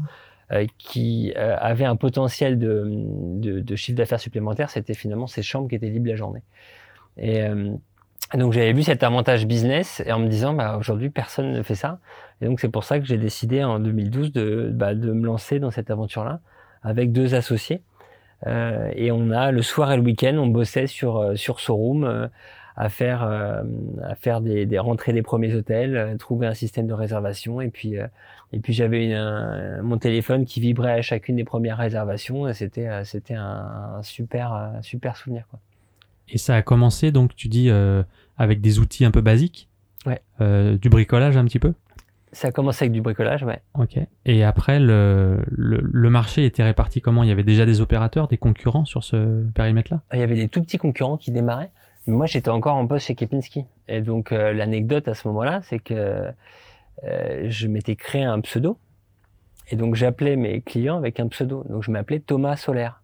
qui avait un potentiel de, de, de chiffre d'affaires supplémentaire, c'était finalement ces chambres qui étaient libres la journée. Et euh, donc j'avais vu cet avantage business et en me disant bah aujourd'hui personne ne fait ça. Et donc c'est pour ça que j'ai décidé en 2012 de, bah, de me lancer dans cette aventure-là avec deux associés. Euh, et on a le soir et le week-end, on bossait sur euh, sur Showroom euh, à faire à faire des, des, rentrées des premiers hôtels, trouver un système de réservation et puis et puis j'avais mon téléphone qui vibrait à chacune des premières réservations. C'était c'était un, un, super super souvenir quoi. Et ça a commencé, donc tu dis, euh, avec des outils un peu basiques Ouais. Euh, du bricolage un petit peu? Ça a commencé avec du bricolage, ouais. Ok. Et après, le, le, le marché était réparti comment? Il y avait déjà des opérateurs, des concurrents sur ce périmètre-là? Il y avait des tout petits concurrents qui démarraient. Mais moi, j'étais encore en poste chez Kepinski. Et donc, euh, l'anecdote à ce moment-là, c'est que je m'étais créé un pseudo. Et donc, j'appelais mes clients avec un pseudo. Donc, je m'appelais Thomas Solaire.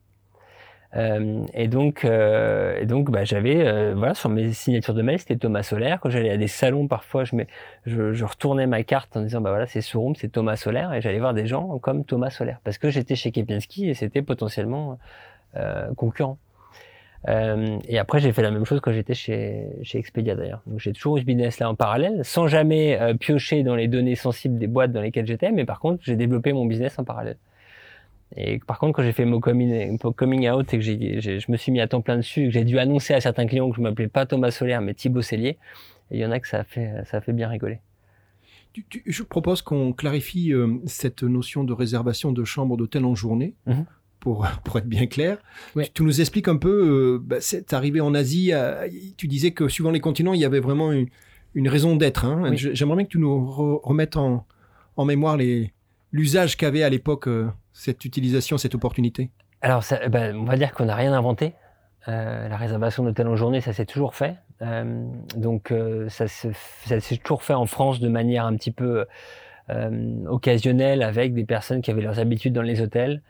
Euh, et donc, euh, donc, bah, j'avais, euh, voilà, sur mes signatures de mail, c'était Thomas Solaire. Quand j'allais à des salons, parfois, je, retournais ma carte en disant, bah voilà, c'est Showroom, c'est Thomas Solaire, et j'allais voir des gens comme Thomas Solaire, parce que j'étais chez Kepinski et c'était potentiellement concurrent. Et après, j'ai fait la même chose quand j'étais chez, chez Expedia d'ailleurs. Donc, j'ai toujours eu ce business là en parallèle, sans jamais piocher dans les données sensibles des boîtes dans lesquelles j'étais, mais par contre, j'ai développé mon business en parallèle. Et par contre, quand j'ai fait mon coming, coming out et que je me suis mis à temps plein dessus, que j'ai dû annoncer à certains clients que je m'appelais pas Thomas Solaire, mais Thibaut Cellier, il y en a que ça a fait, ça a fait bien rigoler. je propose qu'on clarifie euh, cette notion de réservation de chambre d'hôtel en journée. Mhm. Pour, pour, être bien clair, tu, nous expliques un peu, euh, bah, c'est arrivé en Asie, tu disais que suivant les continents, il y avait vraiment une, raison d'être. Hein. J'aimerais bien que tu nous remettes en, en mémoire l'usage qu'avait à l'époque euh, cette utilisation, cette opportunité Alors, ça, ben, on va dire qu'on n'a rien inventé. Euh, la réservation d'hôtel en journée, ça s'est toujours fait. Euh, donc, euh, ça s'est toujours fait en France de manière un petit peu occasionnelle avec des personnes qui avaient leurs habitudes dans les hôtels,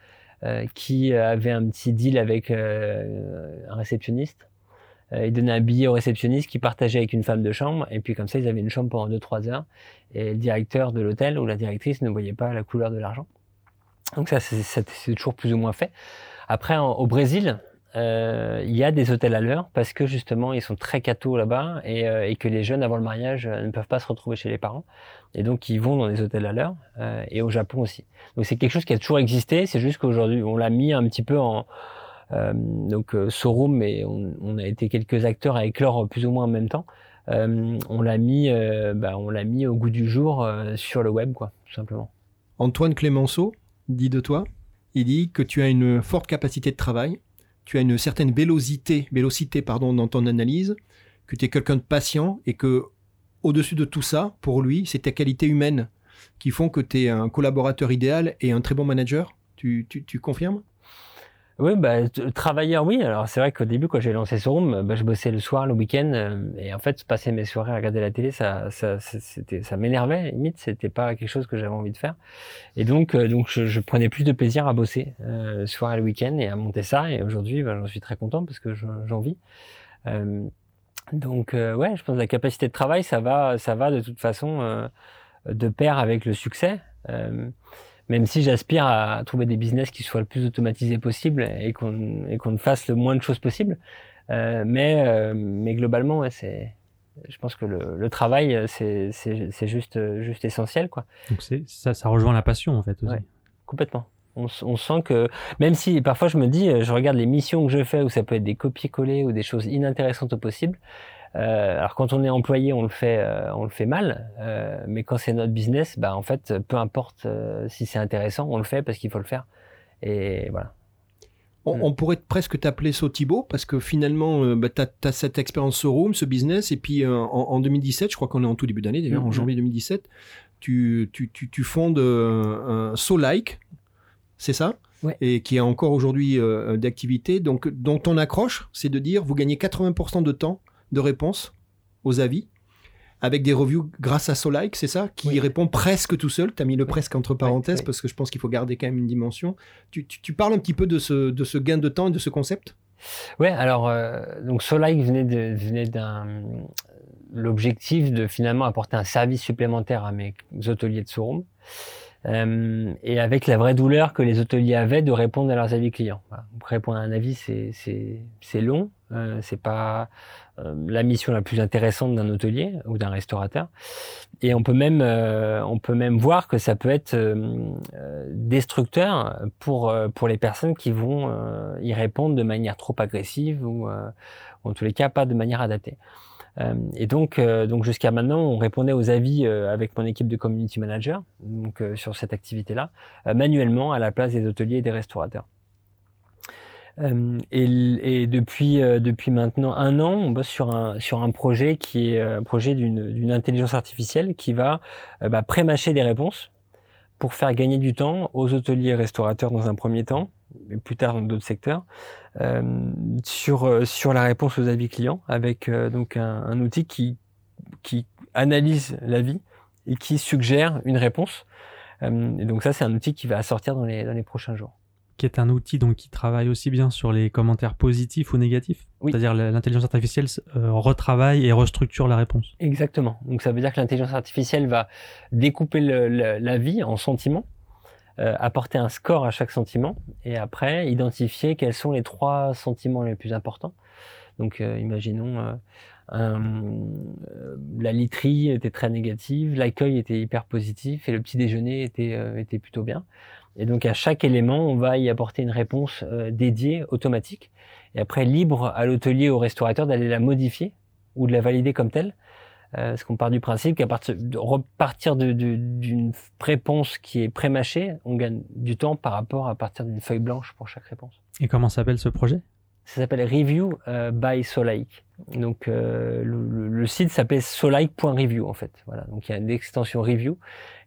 qui avaient un petit deal avec un réceptionniste. ils donnaient un billet au réceptionniste qui partageait avec une femme de chambre, et puis comme ça, ils avaient une chambre pendant 2-3 heures, et le directeur de l'hôtel ou la directrice ne voyait pas la couleur de l'argent. Donc ça, c'est toujours plus ou moins fait. Après, au Brésil, euh, il y a des hôtels à l'heure parce que justement, ils sont très cathos là-bas et, euh, et, que les jeunes, avant le mariage, euh, ne peuvent pas se retrouver chez les parents. Et donc, ils vont dans des hôtels à l'heure et au Japon aussi. Donc, c'est quelque chose qui a toujours existé. C'est juste qu'aujourd'hui, on l'a mis un petit peu en... donc Sorum, et on, a été quelques acteurs à éclore plus ou moins en même temps. on l'a mis, bah, on l'a mis au goût du jour sur le web, quoi, tout simplement. Antoine Clémenceau dit de toi, il dit que tu as une forte capacité de travail, tu as une certaine vélocité, vélocité pardon, dans ton analyse, que tu es quelqu'un de patient et que au-dessus de tout ça, pour lui, c'est ta qualité humaine qui font que tu es un collaborateur idéal et un très bon manager. Tu, tu, confirmes? Oui, bah, travailleur, oui. Alors, c'est vrai qu'au début, quand j'ai lancé Sorum, bah, je bossais le soir, le week-end. Euh, et en fait, passer mes soirées à regarder la télé, ça, ça, c'était, ça m'énervait. Limite, c'était pas quelque chose que j'avais envie de faire. Et donc, euh, donc je, prenais plus de plaisir à bosser euh, le soir et le week-end et à monter ça. Et aujourd'hui, bah, j'en suis très content parce que j'en vis. donc, ouais, je pense que la capacité de travail, ça va, ça va de toute façon de pair avec le succès. Euh, même si j'aspire à trouver des business qui soient le plus automatisés possible et qu'on et qu'on fasse le moins de choses possible. Euh, mais euh, mais globalement, ouais, c'est je pense que le, le travail c'est c'est juste juste essentiel quoi. Donc c'est ça ça rejoint la passion en fait aussi. Ouais, complètement. On, on, sent que même si parfois je me dis je regarde les missions que je fais où ça peut être des copier-coller ou des choses inintéressantes au possible euh, alors quand on est employé, on le fait, euh, on le fait mal, euh, mais quand c'est notre business, bah en fait, peu importe si c'est intéressant, on le fait parce qu'il faut le faire. Et voilà. On, mm. pourrait presque t'appeler Thibault parce que finalement, bah, tu as, cette expérience Room, ce business, et puis en, 2017, je crois qu'on est en tout début d'année d'ailleurs, en mm-hmm. janvier 2017, tu, tu, tu, tu fondes un So-like, c'est ça? Et qui est encore aujourd'hui d'activité. Donc, dont ton accroche, c'est de dire, vous gagnez 80% de temps de réponses aux avis avec des reviews grâce à Solike, c'est ça Qui répond presque tout seul. Tu as mis le presque entre parenthèses parce que je pense qu'il faut garder quand même une dimension. Tu, parles un petit peu de ce, de ce gain de temps et de ce concept? Ouais, alors, euh, donc Solike venait d'un. L'objectif de finalement apporter un service supplémentaire à mes hôteliers de showroom. Euh, et avec la vraie douleur que les hôteliers avaient de répondre à leurs avis clients. répondre à un avis, c'est long, euh, c'est pas euh, la mission la plus intéressante d'un hôtelier ou d'un restaurateur. Et on peut même, euh, on peut même voir que ça peut être destructeur pour pour les personnes qui vont y répondre de manière trop agressive ou, en tous les cas pas de manière adaptée. Et donc, donc jusqu'à maintenant, on répondait aux avis avec mon équipe de community manager, donc sur cette activité-là, manuellement à la place des hôteliers et des restaurateurs. Euh, et, depuis euh, depuis maintenant un an, on bosse sur un sur un projet qui est un projet d'une intelligence artificielle qui va euh, bah, prémâcher des réponses pour faire gagner du temps aux hôteliers et restaurateurs dans un premier temps, et plus tard dans d'autres secteurs, euh, sur sur la réponse aux avis clients avec donc un, outil qui qui analyse l'avis et qui suggère une réponse. et donc ça, c'est un outil qui va sortir dans les dans les prochains jours qui est un outil donc qui travaille aussi bien sur les commentaires positifs ou négatifs. C'est-à-dire l'intelligence artificielle euh, retravaille et restructure la réponse. Exactement. Donc ça veut dire que l'intelligence artificielle va découper la vie en sentiments, euh, apporter un score à chaque sentiment et après identifier quels sont les trois sentiments les plus importants. Donc euh, imaginons la literie était très négative, l'accueil était hyper positif et le petit déjeuner était, était plutôt bien. Et donc à chaque élément, on va y apporter une réponse euh, dédiée, automatique, et après libre à l'hôtelier, au restaurateur d'aller la modifier ou de la valider comme telle. Euh, parce qu'on part du principe qu'à partir de repartir d'une réponse qui est prémâchée, on gagne du temps par rapport à partir d'une feuille blanche pour chaque réponse. Et comment s'appelle ce projet? Ça s'appelle Review euh, by Solike. Donc euh, le, site s'appelle solike.review en fait. Voilà, donc il y a une extension review.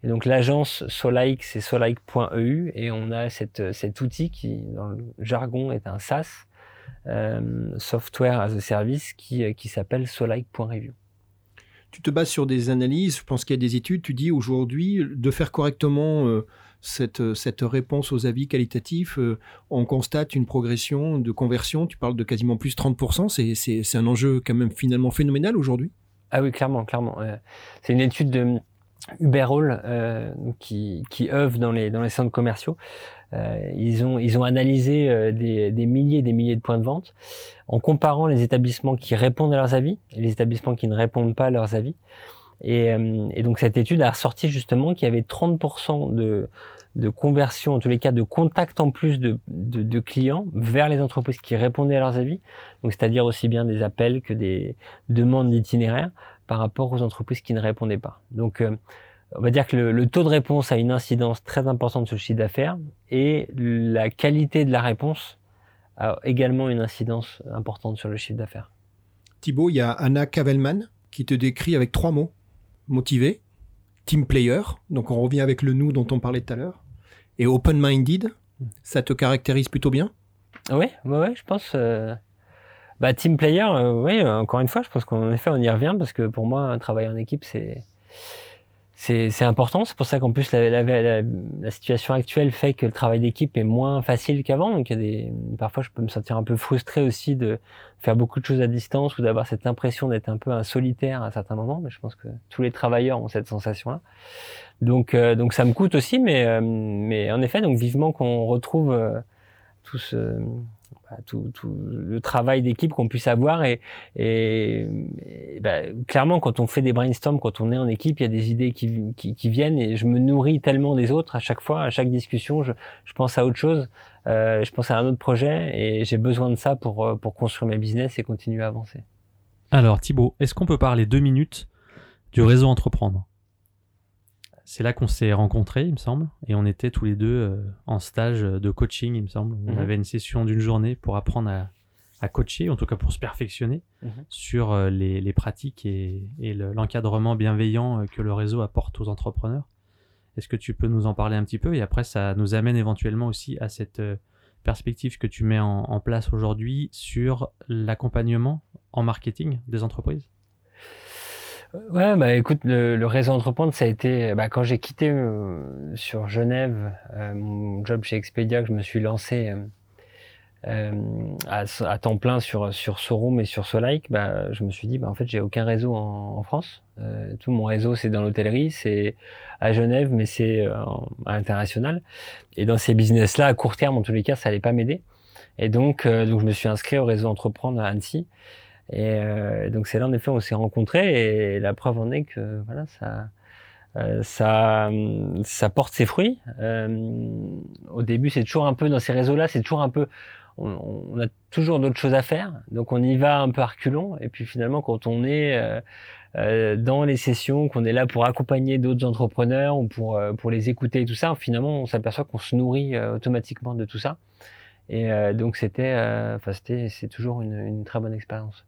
Et donc l'agence Solike c'est solike.eu et on a cette, cet outil qui dans le jargon est un SaaS, euh, software as a service, qui, qui s'appelle solike.review. Tu te bases sur des analyses, je pense qu'il y a des études, tu dis aujourd'hui de faire correctement euh, cette, cette réponse aux avis qualitatifs, euh, on constate une progression de conversion. Tu parles de quasiment plus 30%. C'est un enjeu quand même finalement phénoménal aujourd'hui. Ah oui, clairement, clairement. c'est une étude de Uberall euh, qui, œuvre dans les, centres commerciaux. Euh, ils, ont, analysé euh, des, des milliers et des milliers de points de vente en comparant les établissements qui répondent à leurs avis et les établissements qui ne répondent pas à leurs avis. Et, euh, et, donc cette étude a ressorti justement qu'il y avait 30% de, conversion, en tous les cas de contact en plus de clients vers les entreprises qui répondaient à leurs avis. Donc c'est-à-dire aussi bien des appels que des demandes d'itinéraires par rapport aux entreprises qui ne répondaient pas. Donc euh, on va dire que le, le, taux de réponse a une incidence très importante sur le chiffre d'affaires et la qualité de la réponse a également une incidence importante sur le chiffre d'affaires. Thibaut, il y a Anna Kavelman qui te décrit avec trois mots motivé, team player, donc on revient avec le nous dont on parlait tout à l'heure, et open-minded. Ça te caractérise plutôt bien? Oui, ouais, je pense. Euh... Bah, team player, euh, oui, encore une fois, je pense qu'en effet, on y revient parce que pour moi, travailler en équipe, c'est c'est important. C'est pour ça qu'en plus la, la, la, la, situation actuelle fait que le travail d'équipe est moins facile qu'avant. Donc il y a des parfois je peux me sentir un peu frustré aussi de faire beaucoup de choses à distance ou d'avoir cette impression d'être un peu un solitaire à certains moments. Mais je pense que tous les travailleurs ont cette sensation-là. Donc euh, donc ça me coûte aussi, mais euh, mais en effet donc vivement qu'on retrouve euh, tout ce tout, tout, le travail d'équipe qu'on puisse avoir et, et, bah, clairement quand on fait des brainstorms, quand on est en équipe, il y a des idées qui, qui, qui, viennent et je me nourris tellement des autres à chaque fois, à chaque discussion, je, je pense à autre chose, euh, je pense à un autre projet et j'ai besoin de ça pour, pour construire mes business et continuer à avancer. Alors Thibaut, est-ce qu'on peut parler deux minutes du réseau entreprendre? C'est là qu'on s'est rencontrés, il me semble, et on était tous les deux euh, en stage de coaching, il me semble. On mmh. avait une session d'une journée pour apprendre à, à, coacher, en tout cas pour se perfectionner mmh. sur euh, les, les, pratiques et, et l'encadrement bienveillant euh, que le réseau apporte aux entrepreneurs. Est-ce que tu peux nous en parler un petit peu? Et après, ça nous amène éventuellement aussi à cette perspective que tu mets en, en place aujourd'hui sur l'accompagnement en marketing des entreprises Ouais, bah écoute, le, le, réseau entreprendre, ça a été bah, quand j'ai quitté euh, sur Genève euh, mon job chez Expedia, que je me suis lancé euh, à, à, temps plein sur sur Sorum et sur Solike, bah, je me suis dit, bah, en fait, j'ai aucun réseau en, en France. tout mon réseau, c'est dans l'hôtellerie, c'est à Genève, mais c'est à l'international. Et dans ces business-là, à court terme, en tous les cas, ça allait pas m'aider. Et donc, donc, je me suis inscrit au réseau entreprendre à Annecy. Et euh, donc c'est là en effet on s'est rencontrés et la preuve en est que voilà ça euh, ça ça porte ses fruits. Euh, au début c'est toujours un peu dans ces réseaux-là c'est toujours un peu on, on a toujours d'autres choses à faire donc on y va un peu à reculons et puis finalement quand on est euh, euh dans les sessions, qu'on est là pour accompagner d'autres entrepreneurs ou pour euh, pour les écouter et tout ça, finalement on s'aperçoit qu'on se nourrit automatiquement de tout ça. Et donc c'était, enfin c'était, c'est toujours une, une très bonne expérience.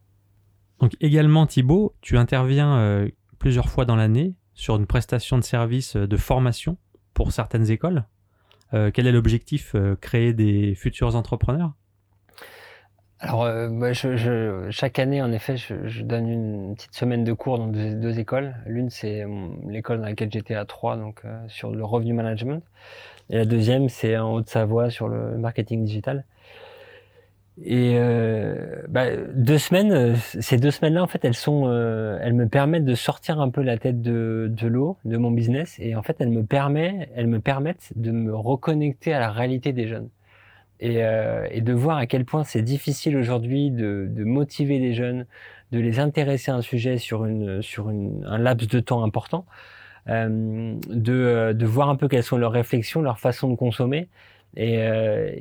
Donc également Thibaut, tu interviens euh, plusieurs fois dans l'année sur une prestation de service euh, de formation pour certaines écoles. Euh, quel est l'objectif Créer des futurs entrepreneurs? Alors, chaque année, en effet, je, donne une petite semaine de cours dans deux, écoles. L'une, c'est l'école dans laquelle j'étais à Troyes, donc sur le revenu management. Et la deuxième, c'est en Haute-Savoie sur le marketing digital. Et euh, bah, deux semaines, euh, ces deux semaines-là, en fait, elles sont, euh, elles me permettent de sortir un peu la tête de, de l'eau, de mon business, et en fait, elles me permettent, elles me permettent de me reconnecter à la réalité des jeunes. Et, euh, et de voir à quel point c'est difficile aujourd'hui de, de, motiver les jeunes, de les intéresser à un sujet sur une, sur une, un laps de temps important, euh, de, de voir un peu quelles sont leurs réflexions, leur façon de consommer et, euh,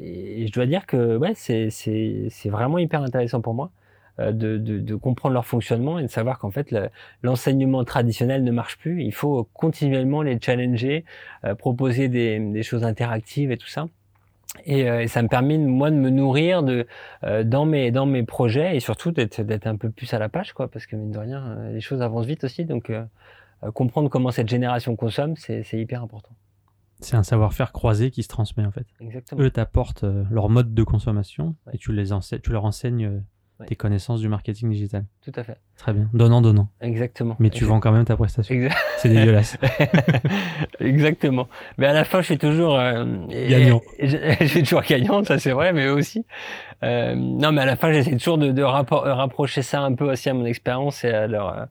je dois dire que ouais, c'est vraiment hyper intéressant pour moi euh, de, de, de, comprendre leur fonctionnement et de savoir qu'en fait l'enseignement traditionnel ne marche plus. Il faut continuellement les challenger, euh, proposer des, des, choses interactives et tout ça. Et, et, ça me permet moi de me nourrir de dans mes dans mes projets et surtout d'être d'être un peu plus à la page quoi parce que mine de rien les choses avancent vite aussi donc comprendre comment cette génération consomme c'est hyper important. C'est un savoir-faire croisé qui se transmet en fait. Exactement. Eux t'apportent euh, leur mode de consommation ouais. et tu, les tu leur enseignes euh, ouais. tes connaissances du marketing digital. Tout à fait. Très bien. Donnant, donnant. Exactement. Mais tu Exactement. vends quand même ta prestation. C'est dégueulasse. Exactement. Mais à la fin, je suis toujours euh, gagnant. Je, je, suis toujours gagnant, ça c'est vrai, mais eux aussi. Euh, non, mais à la fin, j'essaie toujours de, rapprocher ça un peu aussi à mon expérience et à leur, euh,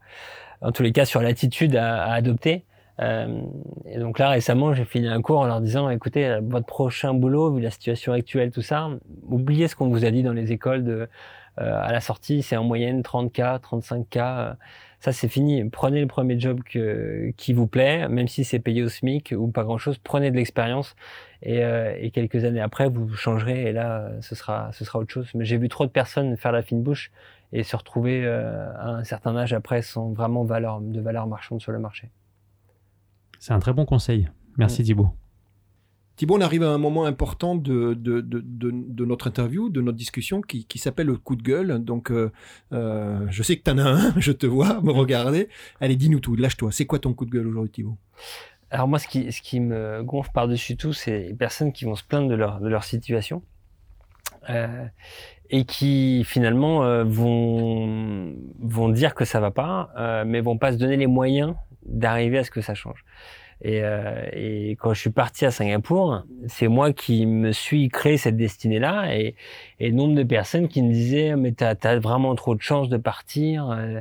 en tous les cas, sur l'attitude à, à adopter. Euh, et donc là, récemment, j'ai fini un cours en leur disant, écoutez, votre prochain boulot, vu la situation actuelle, tout ça, oubliez ce qu'on vous a dit dans les écoles de, euh, à la sortie, c'est en moyenne 30K, 35K. ça c'est fini. Prenez le premier job que, qui vous plaît, même si c'est payé au SMIC ou pas grand chose. Prenez de l'expérience et, euh, et, quelques années après vous changerez et là ce sera ce sera autre chose. Mais j'ai vu trop de personnes faire la fine bouche et se retrouver euh, à un certain âge après sans vraiment valeur de valeur marchande sur le marché. C'est un très bon conseil. Merci mm. Thibault. Thibault, on arrive à un moment important de, de, de, de notre interview, de notre discussion, qui, qui s'appelle le coup de gueule. Donc, euh, euh je sais que tu en as un, je te vois me regarder. Allez, dis-nous tout, lâche-toi. C'est quoi ton coup de gueule aujourd'hui, Thibault Alors moi, ce qui, ce qui me gonfle par-dessus tout, c'est les personnes qui vont se plaindre de leur, de leur situation. Euh, et qui finalement euh, vont vont dire que ça va pas, euh, mais vont pas se donner les moyens d'arriver à ce que ça change. Et, euh, et, quand je suis parti à Singapour, c'est moi qui me suis créé cette destinée-là et, et nombre de personnes qui me disaient mais t'as as vraiment trop de chance de partir, euh,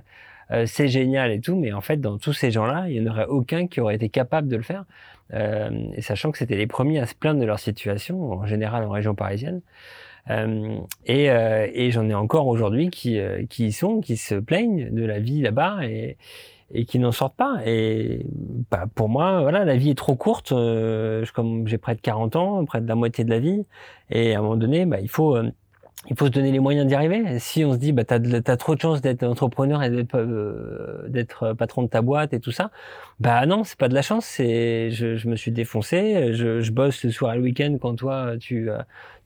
euh, c'est génial et tout, mais en fait dans tous ces gens-là, il n'y en aurait aucun qui aurait été capable de le faire. Euh, et sachant que c'était les premiers à se plaindre de leur situation, en général en région parisienne. Euh, et, et j'en ai encore aujourd'hui qui, qui y sont, qui se plaignent de la vie là-bas et, et qui n'en sortent pas. Et bah, pour moi, voilà, la vie est trop courte. Euh, comme j'ai près de 40 ans, près de la moitié de la vie, et à un moment donné, bah, il faut euh, il faut se donner les moyens d'y arriver. Si on se dit, bah, t'as, as trop de chance d'être entrepreneur et d'être, euh, d'être patron de ta boîte et tout ça, bah non, c'est pas de la chance. C'est, je, je me suis défoncé. Je, je bosse le soir et le week-end quand toi tu euh,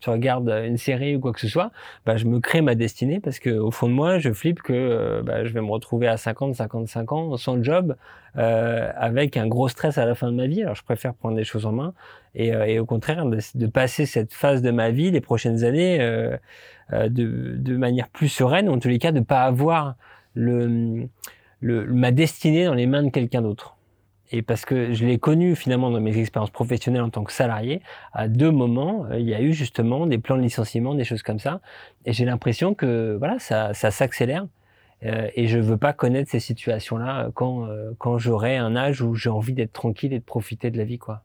tu regardes une série ou quoi que ce soit. Bah, je me crée ma destinée parce que au fond de moi, je flippe que euh, bah, je vais me retrouver à 50, 55 ans sans job, euh, avec un gros stress à la fin de ma vie. Alors je préfère prendre des choses en main et, et au contraire de, de, passer cette phase de ma vie, les prochaines années, de, de manière plus sereine, ou en tous les cas de pas avoir le, le ma destinée dans les mains de quelqu'un d'autre et parce que je l'ai connu finalement dans mes expériences professionnelles en tant que salarié, à deux moments, euh, il y a eu justement des plans de licenciement, des choses comme ça, et j'ai l'impression que voilà, ça, ça s'accélère. Euh, et je veux pas connaître ces situations-là euh, quand euh, quand j'aurai un âge où j'ai envie d'être tranquille et de profiter de la vie, quoi.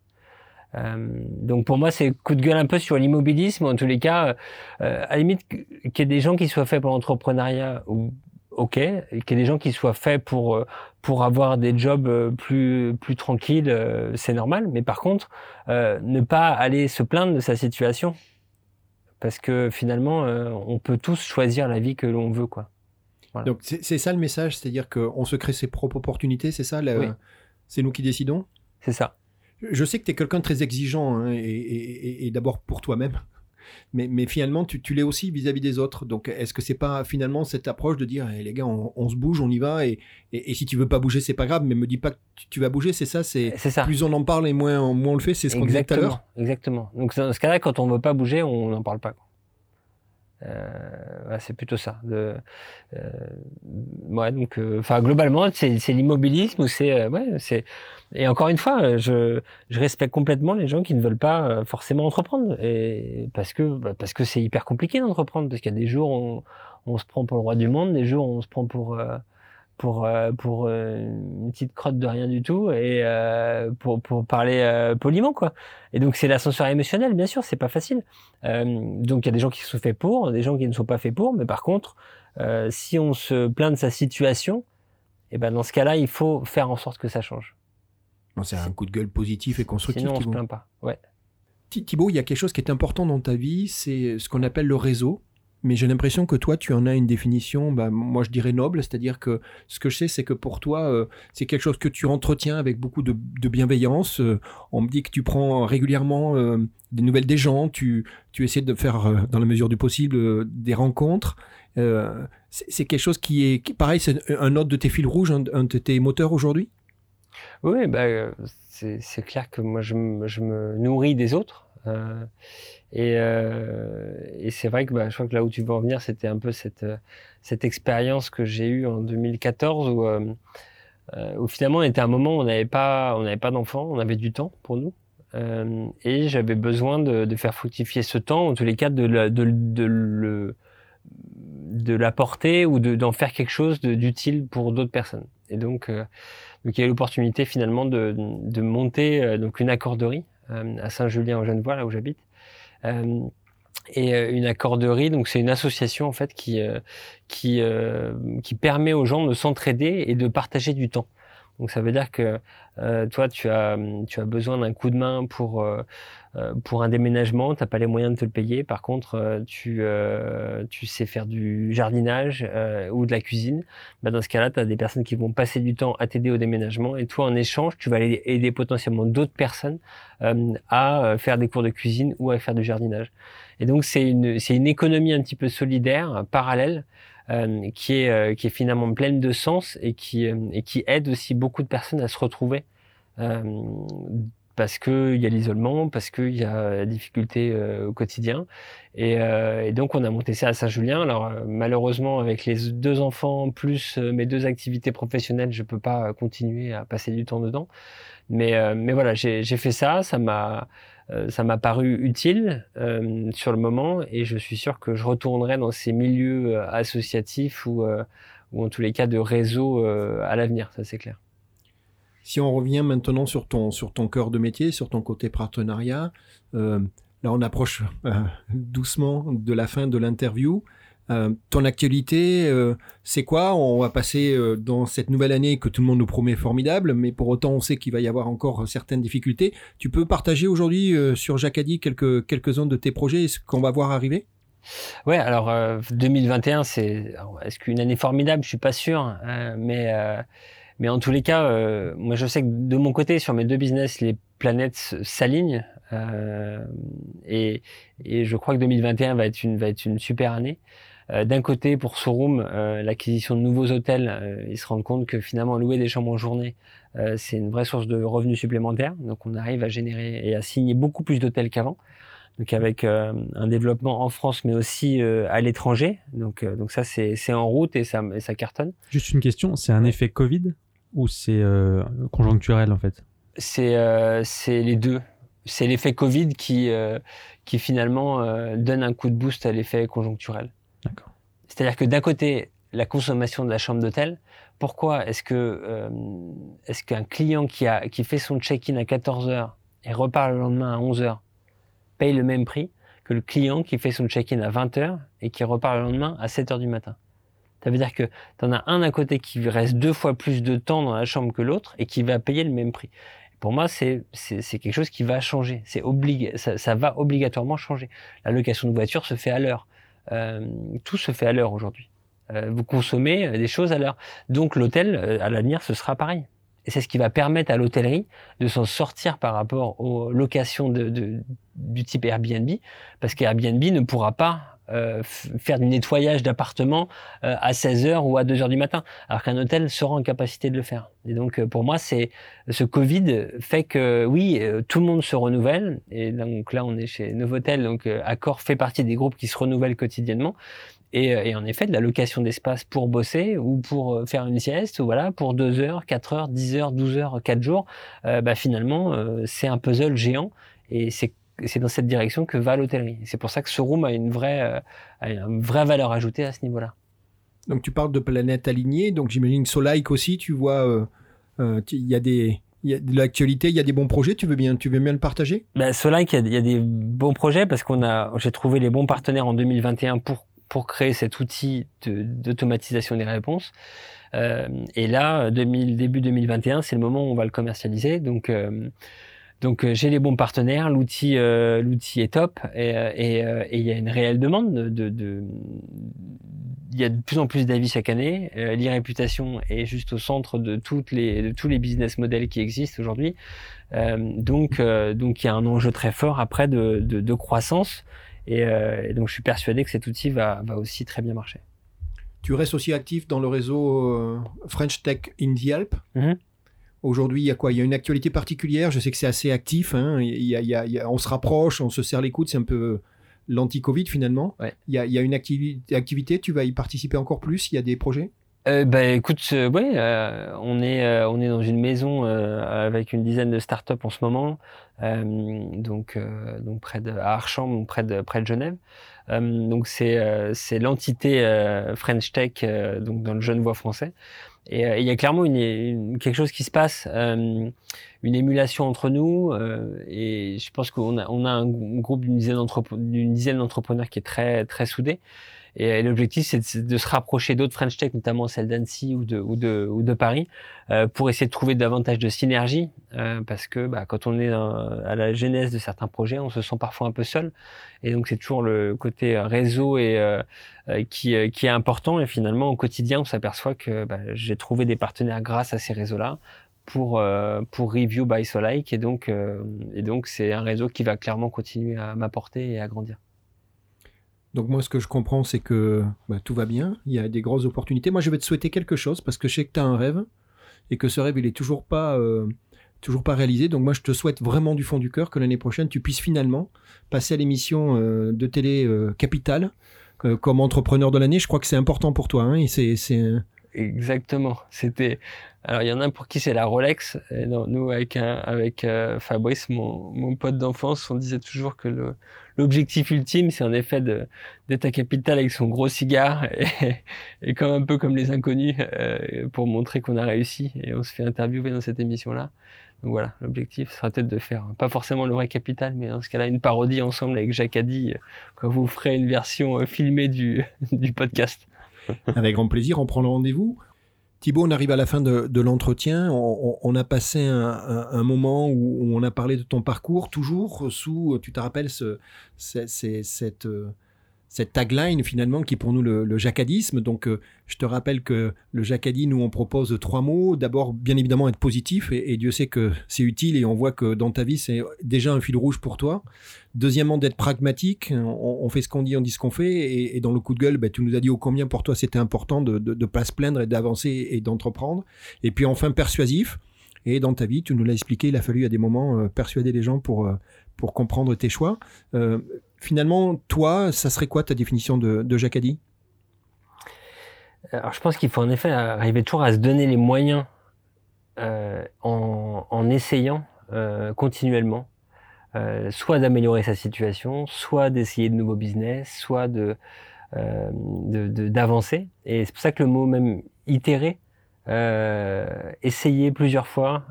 Euh, donc pour moi, c'est coup de gueule un peu sur l'immobilisme. En tous les cas, à la limite qu'il y ait des gens qui soient faits pour l'entrepreneuriat ou ok, qu'il y ait des gens qui soient faits pour pour avoir des jobs euh, plus plus tranquilles, euh, c'est normal. Mais par contre, euh, ne pas aller se plaindre de sa situation, parce que finalement, on peut tous choisir la vie que l'on veut, quoi. Donc c'est ça le message, c'est-à-dire qu'on se crée ses propres opportunités, c'est ça C'est nous qui décidons? C'est ça. Je sais que tu es quelqu'un de très exigeant, hein, et d'abord pour toi-même mais, finalement, tu, l'es aussi vis-à-vis des autres. Donc, est-ce que c'est pas finalement cette approche de dire, eh, les gars, on, se bouge, on y va, et, si tu veux pas bouger, c'est pas grave, mais me dis pas que tu, vas bouger, c'est ça, c'est plus on en parle et moins, on le fait, c'est ce qu'on disait tout à l'heure. Exactement. Donc, dans ce cas-là, quand on veut pas bouger, on n'en parle pas. Euh, c'est plutôt ça. De, euh, ouais, donc, euh, enfin, globalement, c'est l'immobilisme ou c'est, ouais, c'est. Et encore une fois, je, je respecte complètement les gens qui ne veulent pas forcément entreprendre, et parce que, bah, parce que c'est hyper compliqué d'entreprendre, parce qu'il y a des jours on, on, se prend pour le roi du monde, des jours on se prend pour pour euh, pour euh, une petite crotte de rien du tout et euh, pour pour parler poliment quoi. Et donc c'est l'ascenseur émotionnel bien sûr, c'est pas facile. donc il y a des gens qui sont faits pour, des gens qui ne sont pas faits pour, mais par contre si on se plaint de sa situation, et eh ben dans ce cas-là, il faut faire en sorte que ça change. C'est un coup de gueule positif et constructif. Sinon on se plaint pas. Ouais. Thibaut, il y a quelque chose qui est important dans ta vie, c'est ce qu'on appelle le réseau mais j'ai l'impression que toi, tu en as une définition, bah, moi je dirais noble, c'est-à-dire que ce que je sais, c'est que pour toi, euh, c'est quelque chose que tu entretiens avec beaucoup de, bienveillance. Euh, on me dit que tu prends régulièrement euh, des nouvelles des gens, tu, essaies de faire, dans la mesure du possible, des rencontres. c'est quelque chose qui est, pareil, c'est un autre de tes fils rouges, un, de tes moteurs aujourd'hui? Oui, bah, c'est clair que moi, je me nourris des autres. Et, euh, et c'est vrai que bah, je crois que là où tu veux en venir, c'était un peu cette, cette expérience que j'ai eue en 2014 où, euh, euh, finalement on était à un moment où on n'avait pas, d'enfants, on avait du temps pour nous. Euh, et j'avais besoin de, faire fructifier ce temps, en tous les cas de, l'apporter ou d'en faire quelque chose d'utile pour d'autres personnes. Et donc, euh, il y a eu l'opportunité finalement de, de monter donc une accorderie à Saint-Julien en Genevois, là où j'habite, euh, et une accorderie. Donc c'est une association en fait qui qui qui permet aux gens de s'entraider et de partager du temps. Donc ça veut dire que euh, toi, tu as, tu as besoin d'un coup de main pour, euh, euh pour un déménagement, tu n'as pas les moyens de te le payer. Par contre, euh, tu, euh, tu sais faire du jardinage ou de la cuisine. Bah, dans ce cas-là, tu as des personnes qui vont passer du temps à t'aider au déménagement et toi, en échange, tu vas aller aider potentiellement d'autres personnes à faire des cours de cuisine ou à faire du jardinage. Et donc, c'est une, c'est une économie un petit peu solidaire, parallèle, euh, qui, est, euh, qui est finalement pleine de sens et qui, euh, et qui aide aussi beaucoup de personnes à se retrouver. parce qu'il y a l'isolement, parce qu'il y a la difficulté au quotidien. Et, et, donc on a monté ça à Saint-Julien. Alors malheureusement avec les deux enfants plus mes deux activités professionnelles, je peux pas continuer à passer du temps dedans. Mais, mais voilà, j'ai fait ça, ça m'a euh, ça m'a paru utile euh, sur le moment et je suis sûr que je retournerai dans ces milieux euh, associatifs ou, en tous les cas de réseau à l'avenir, ça c'est clair. Si on revient maintenant sur ton, sur ton cœur de métier, sur ton côté partenariat, là on approche doucement de la fin de l'interview. Euh, ton actualité, euh, c'est quoi? On va passer euh, dans cette nouvelle année que tout le monde nous promet formidable, mais pour autant on sait qu'il va y avoir encore certaines difficultés. Tu peux partager aujourd'hui sur Jacadi quelques quelques-uns de tes projets et ce qu'on va voir arriver? Ouais, alors 2021, c'est est-ce qu'une année formidable? Je suis pas sûr, hein, mais mais en tous les cas, moi je sais que de mon côté sur mes deux business, les planètes s'alignent et, et je crois que 2021 va être une va être une super année. Euh, d'un côté, pour Sorum, euh, l'acquisition de nouveaux hôtels, euh, ils se rendent compte que finalement louer des chambres en journée, c'est une vraie source de revenus supplémentaires. Donc on arrive à générer et à signer beaucoup plus d'hôtels qu'avant. Donc avec un développement en France, mais aussi à l'étranger. Donc donc ça c'est en route et ça ça cartonne. Juste une question, c'est un effet Covid ou c'est conjoncturel en fait? C'est c'est les deux. C'est l'effet Covid qui qui finalement donne un coup de boost à l'effet conjoncturel. C'est-à-dire que d'un côté, la consommation de la chambre d'hôtel, pourquoi est-ce que euh, est-ce qu'un client qui a qui fait son check-in à 14 h et repart le lendemain à 11 h paye le même prix que le client qui fait son check-in à 20 h et qui repart le lendemain à 7 h du matin? Ça veut dire que tu en as un à côté qui reste deux fois plus de temps dans la chambre que l'autre et qui va payer le même prix. Pour moi, c'est quelque chose qui va changer. C'est ça, ça va obligatoirement changer. La location de voiture se fait à l'heure. Euh, tout se fait à l'heure aujourd'hui. Euh, vous consommez des choses à l'heure. Donc l'hôtel, euh, à l'avenir, ce sera pareil. Et c'est ce qui va permettre à l'hôtellerie de s'en sortir par rapport aux locations de, du type Airbnb, parce qu'Airbnb ne pourra pas euh, faire du nettoyage d'appartement euh, à 16h ou à 2h du matin, alors qu'un hôtel sera en capacité de le faire. Et donc euh, pour moi, c'est ce Covid fait que oui, tout le monde se renouvelle. Et donc là, on est chez Novotel, donc Accor fait partie des groupes qui se renouvellent quotidiennement. Et, et, en effet, de la location d'espace pour bosser ou pour faire une sieste, ou voilà, pour 2 heures, 4 heures, 10 heures, 12 heures, 4 jours, bah finalement, c'est un puzzle géant. Et c'est c'est dans cette direction que va l'hôtellerie. C'est pour ça que ce room a une vraie, euh, a une vraie valeur ajoutée à ce niveau-là. Donc tu parles de planètes alignées, donc j'imagine Solike aussi, tu vois, euh, euh, il y a des, il y a de l'actualité, il y a des bons projets. Tu veux bien, tu veux bien le partager? Ben, Solike, il y, a, des bons projets parce qu'on a, j'ai trouvé les bons partenaires en 2021 pour pour créer cet outil d'automatisation des réponses. Euh, et là, 2000, début 2021, c'est le moment où on va le commercialiser. Donc donc euh, j'ai les bons partenaires, l'outil euh, l'outil est top et euh, et il y a une réelle demande de, de, il y a de plus en plus d'avis chaque année. L'e-réputation est juste au centre de toutes les de tous les business models qui existent aujourd'hui. donc donc il y a un enjeu très fort après de, de, de croissance et, donc je suis persuadé que cet outil va va aussi très bien marcher. Tu restes aussi actif dans le réseau French Tech in the Alps. Mm-hmm. Aujourd'hui, il y a quoi? Il y a une actualité particulière? Je sais que c'est assez actif. Hein. Il y a, on se rapproche, on se serre les coudes. C'est un peu l'anti-Covid finalement. Il, y a, une activité. Tu vas y participer encore plus? Il y a des projets? Euh, bah écoute, euh, ouais, euh, on est euh, on est dans une maison avec une dizaine de startups en ce moment, donc donc près de à Archamps, près de près de Genève. donc c'est c'est l'entité French Tech donc dans le Genevois français. Et il y a clairement une, quelque chose qui se passe, une émulation entre nous. et je pense qu'on a on a un groupe d'une dizaine d'entrepreneurs qui est très très soudé. Et l'objectif, c'est de, se rapprocher d'autres French Tech, notamment celle d'Annecy ou de, ou, de, ou de Paris, euh, pour essayer de trouver davantage de synergie, euh, parce que bah, quand on est à la genèse de certains projets, on se sent parfois un peu seul. Et donc c'est toujours le côté réseau et euh, euh qui, euh, qui est important. Et finalement, au quotidien, on s'aperçoit que bah, j'ai trouvé des partenaires grâce à ces réseaux-là pour euh, pour Review by Solike et donc et donc c'est un réseau qui va clairement continuer à m'apporter et à grandir. Donc moi, ce que je comprends, c'est que bah, tout va bien, il y a des grosses opportunités. Moi, je vais te souhaiter quelque chose parce que je sais que tu as un rêve et que ce rêve, il est toujours pas, euh, toujours pas réalisé. Donc moi, je te souhaite vraiment du fond du cœur que l'année prochaine, tu puisses finalement passer à l'émission euh, de télé euh, Capital comme entrepreneur de l'année. Je crois que c'est important pour toi. Hein, et c'est, Exactement. C'était. Alors il y en a pour qui c'est la Rolex. Nous avec avec Fabrice, mon, mon pote d'enfance, on disait toujours que le l'objectif ultime, c'est en effet d'être à Capital avec son gros cigare et, et comme un peu comme les inconnus euh, pour montrer qu'on a réussi. Et on se fait interviewer dans cette émission-là. Donc voilà, l'objectif sera peut-être de faire, pas forcément le vrai Capital, mais dans ce cas-là, une parodie ensemble avec Jacques Addy, euh, quand vous ferez une version euh, filmée du, du podcast. Avec grand plaisir, on prend le rendez-vous. Thibaut, on arrive à la fin de, l'entretien. On, a passé un, moment où, on a parlé de ton parcours, toujours sous, tu te rappelles, ce, cette, cette tagline finalement qui est pour nous le, jacadisme. Donc euh, je te rappelle que le jacadi, nous on propose trois mots. D'abord, bien évidemment, être positif, et, Dieu sait que c'est utile, et on voit que dans ta vie, c'est déjà un fil rouge pour toi. Deuxièmement, d'être pragmatique. On, fait ce qu'on dit, on dit ce qu'on fait, et, dans le coup de gueule, ben, tu nous as dit au combien pour toi c'était important de ne pas se plaindre et d'avancer et d'entreprendre. Et puis enfin, persuasif. Et dans ta vie, tu nous l'as expliqué, il a fallu à des moments euh, persuader les gens pour, euh, pour comprendre tes choix. Finalement, toi, ça serait quoi ta définition de, de Jacadi Alors, je pense qu'il faut en effet arriver toujours à se donner les moyens euh, en, essayant euh, continuellement, euh, soit d'améliorer sa situation, soit d'essayer de nouveaux business, soit de d'avancer. Et c'est pour ça que le mot même itérer essayer plusieurs fois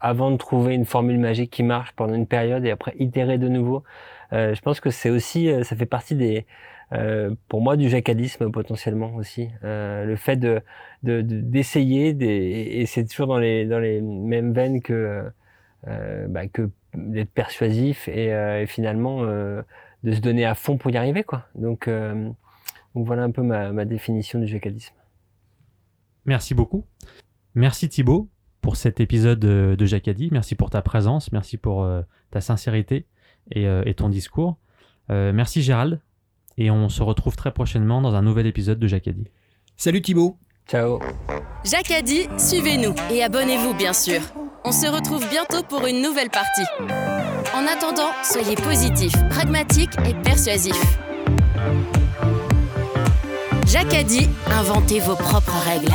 avant de trouver une formule magique qui marche pendant une période et après itérer de nouveau. Euh, je pense que c'est aussi, euh, ça fait partie des, euh, pour moi, du jacadisme potentiellement aussi. le fait de d'essayer, de, et c'est toujours dans les dans les mêmes veines que bah, que d'être persuasif et, finalement de se donner à fond pour y arriver quoi. Donc voilà un peu ma, définition du jacadisme. Merci beaucoup. Merci Thibaut pour cet épisode de Jacadi. Merci pour ta présence, merci pour ta sincérité et, euh, ton discours. Euh, merci Gérald. Et on se retrouve très prochainement dans un nouvel épisode de Jacadi. Salut Thibaut. Ciao. Jacadi, suivez-nous et abonnez-vous bien sûr. On se retrouve bientôt pour une nouvelle partie. En attendant, soyez positifs, pragmatiques et persuasifs. Jacques a dit, inventez vos propres règles.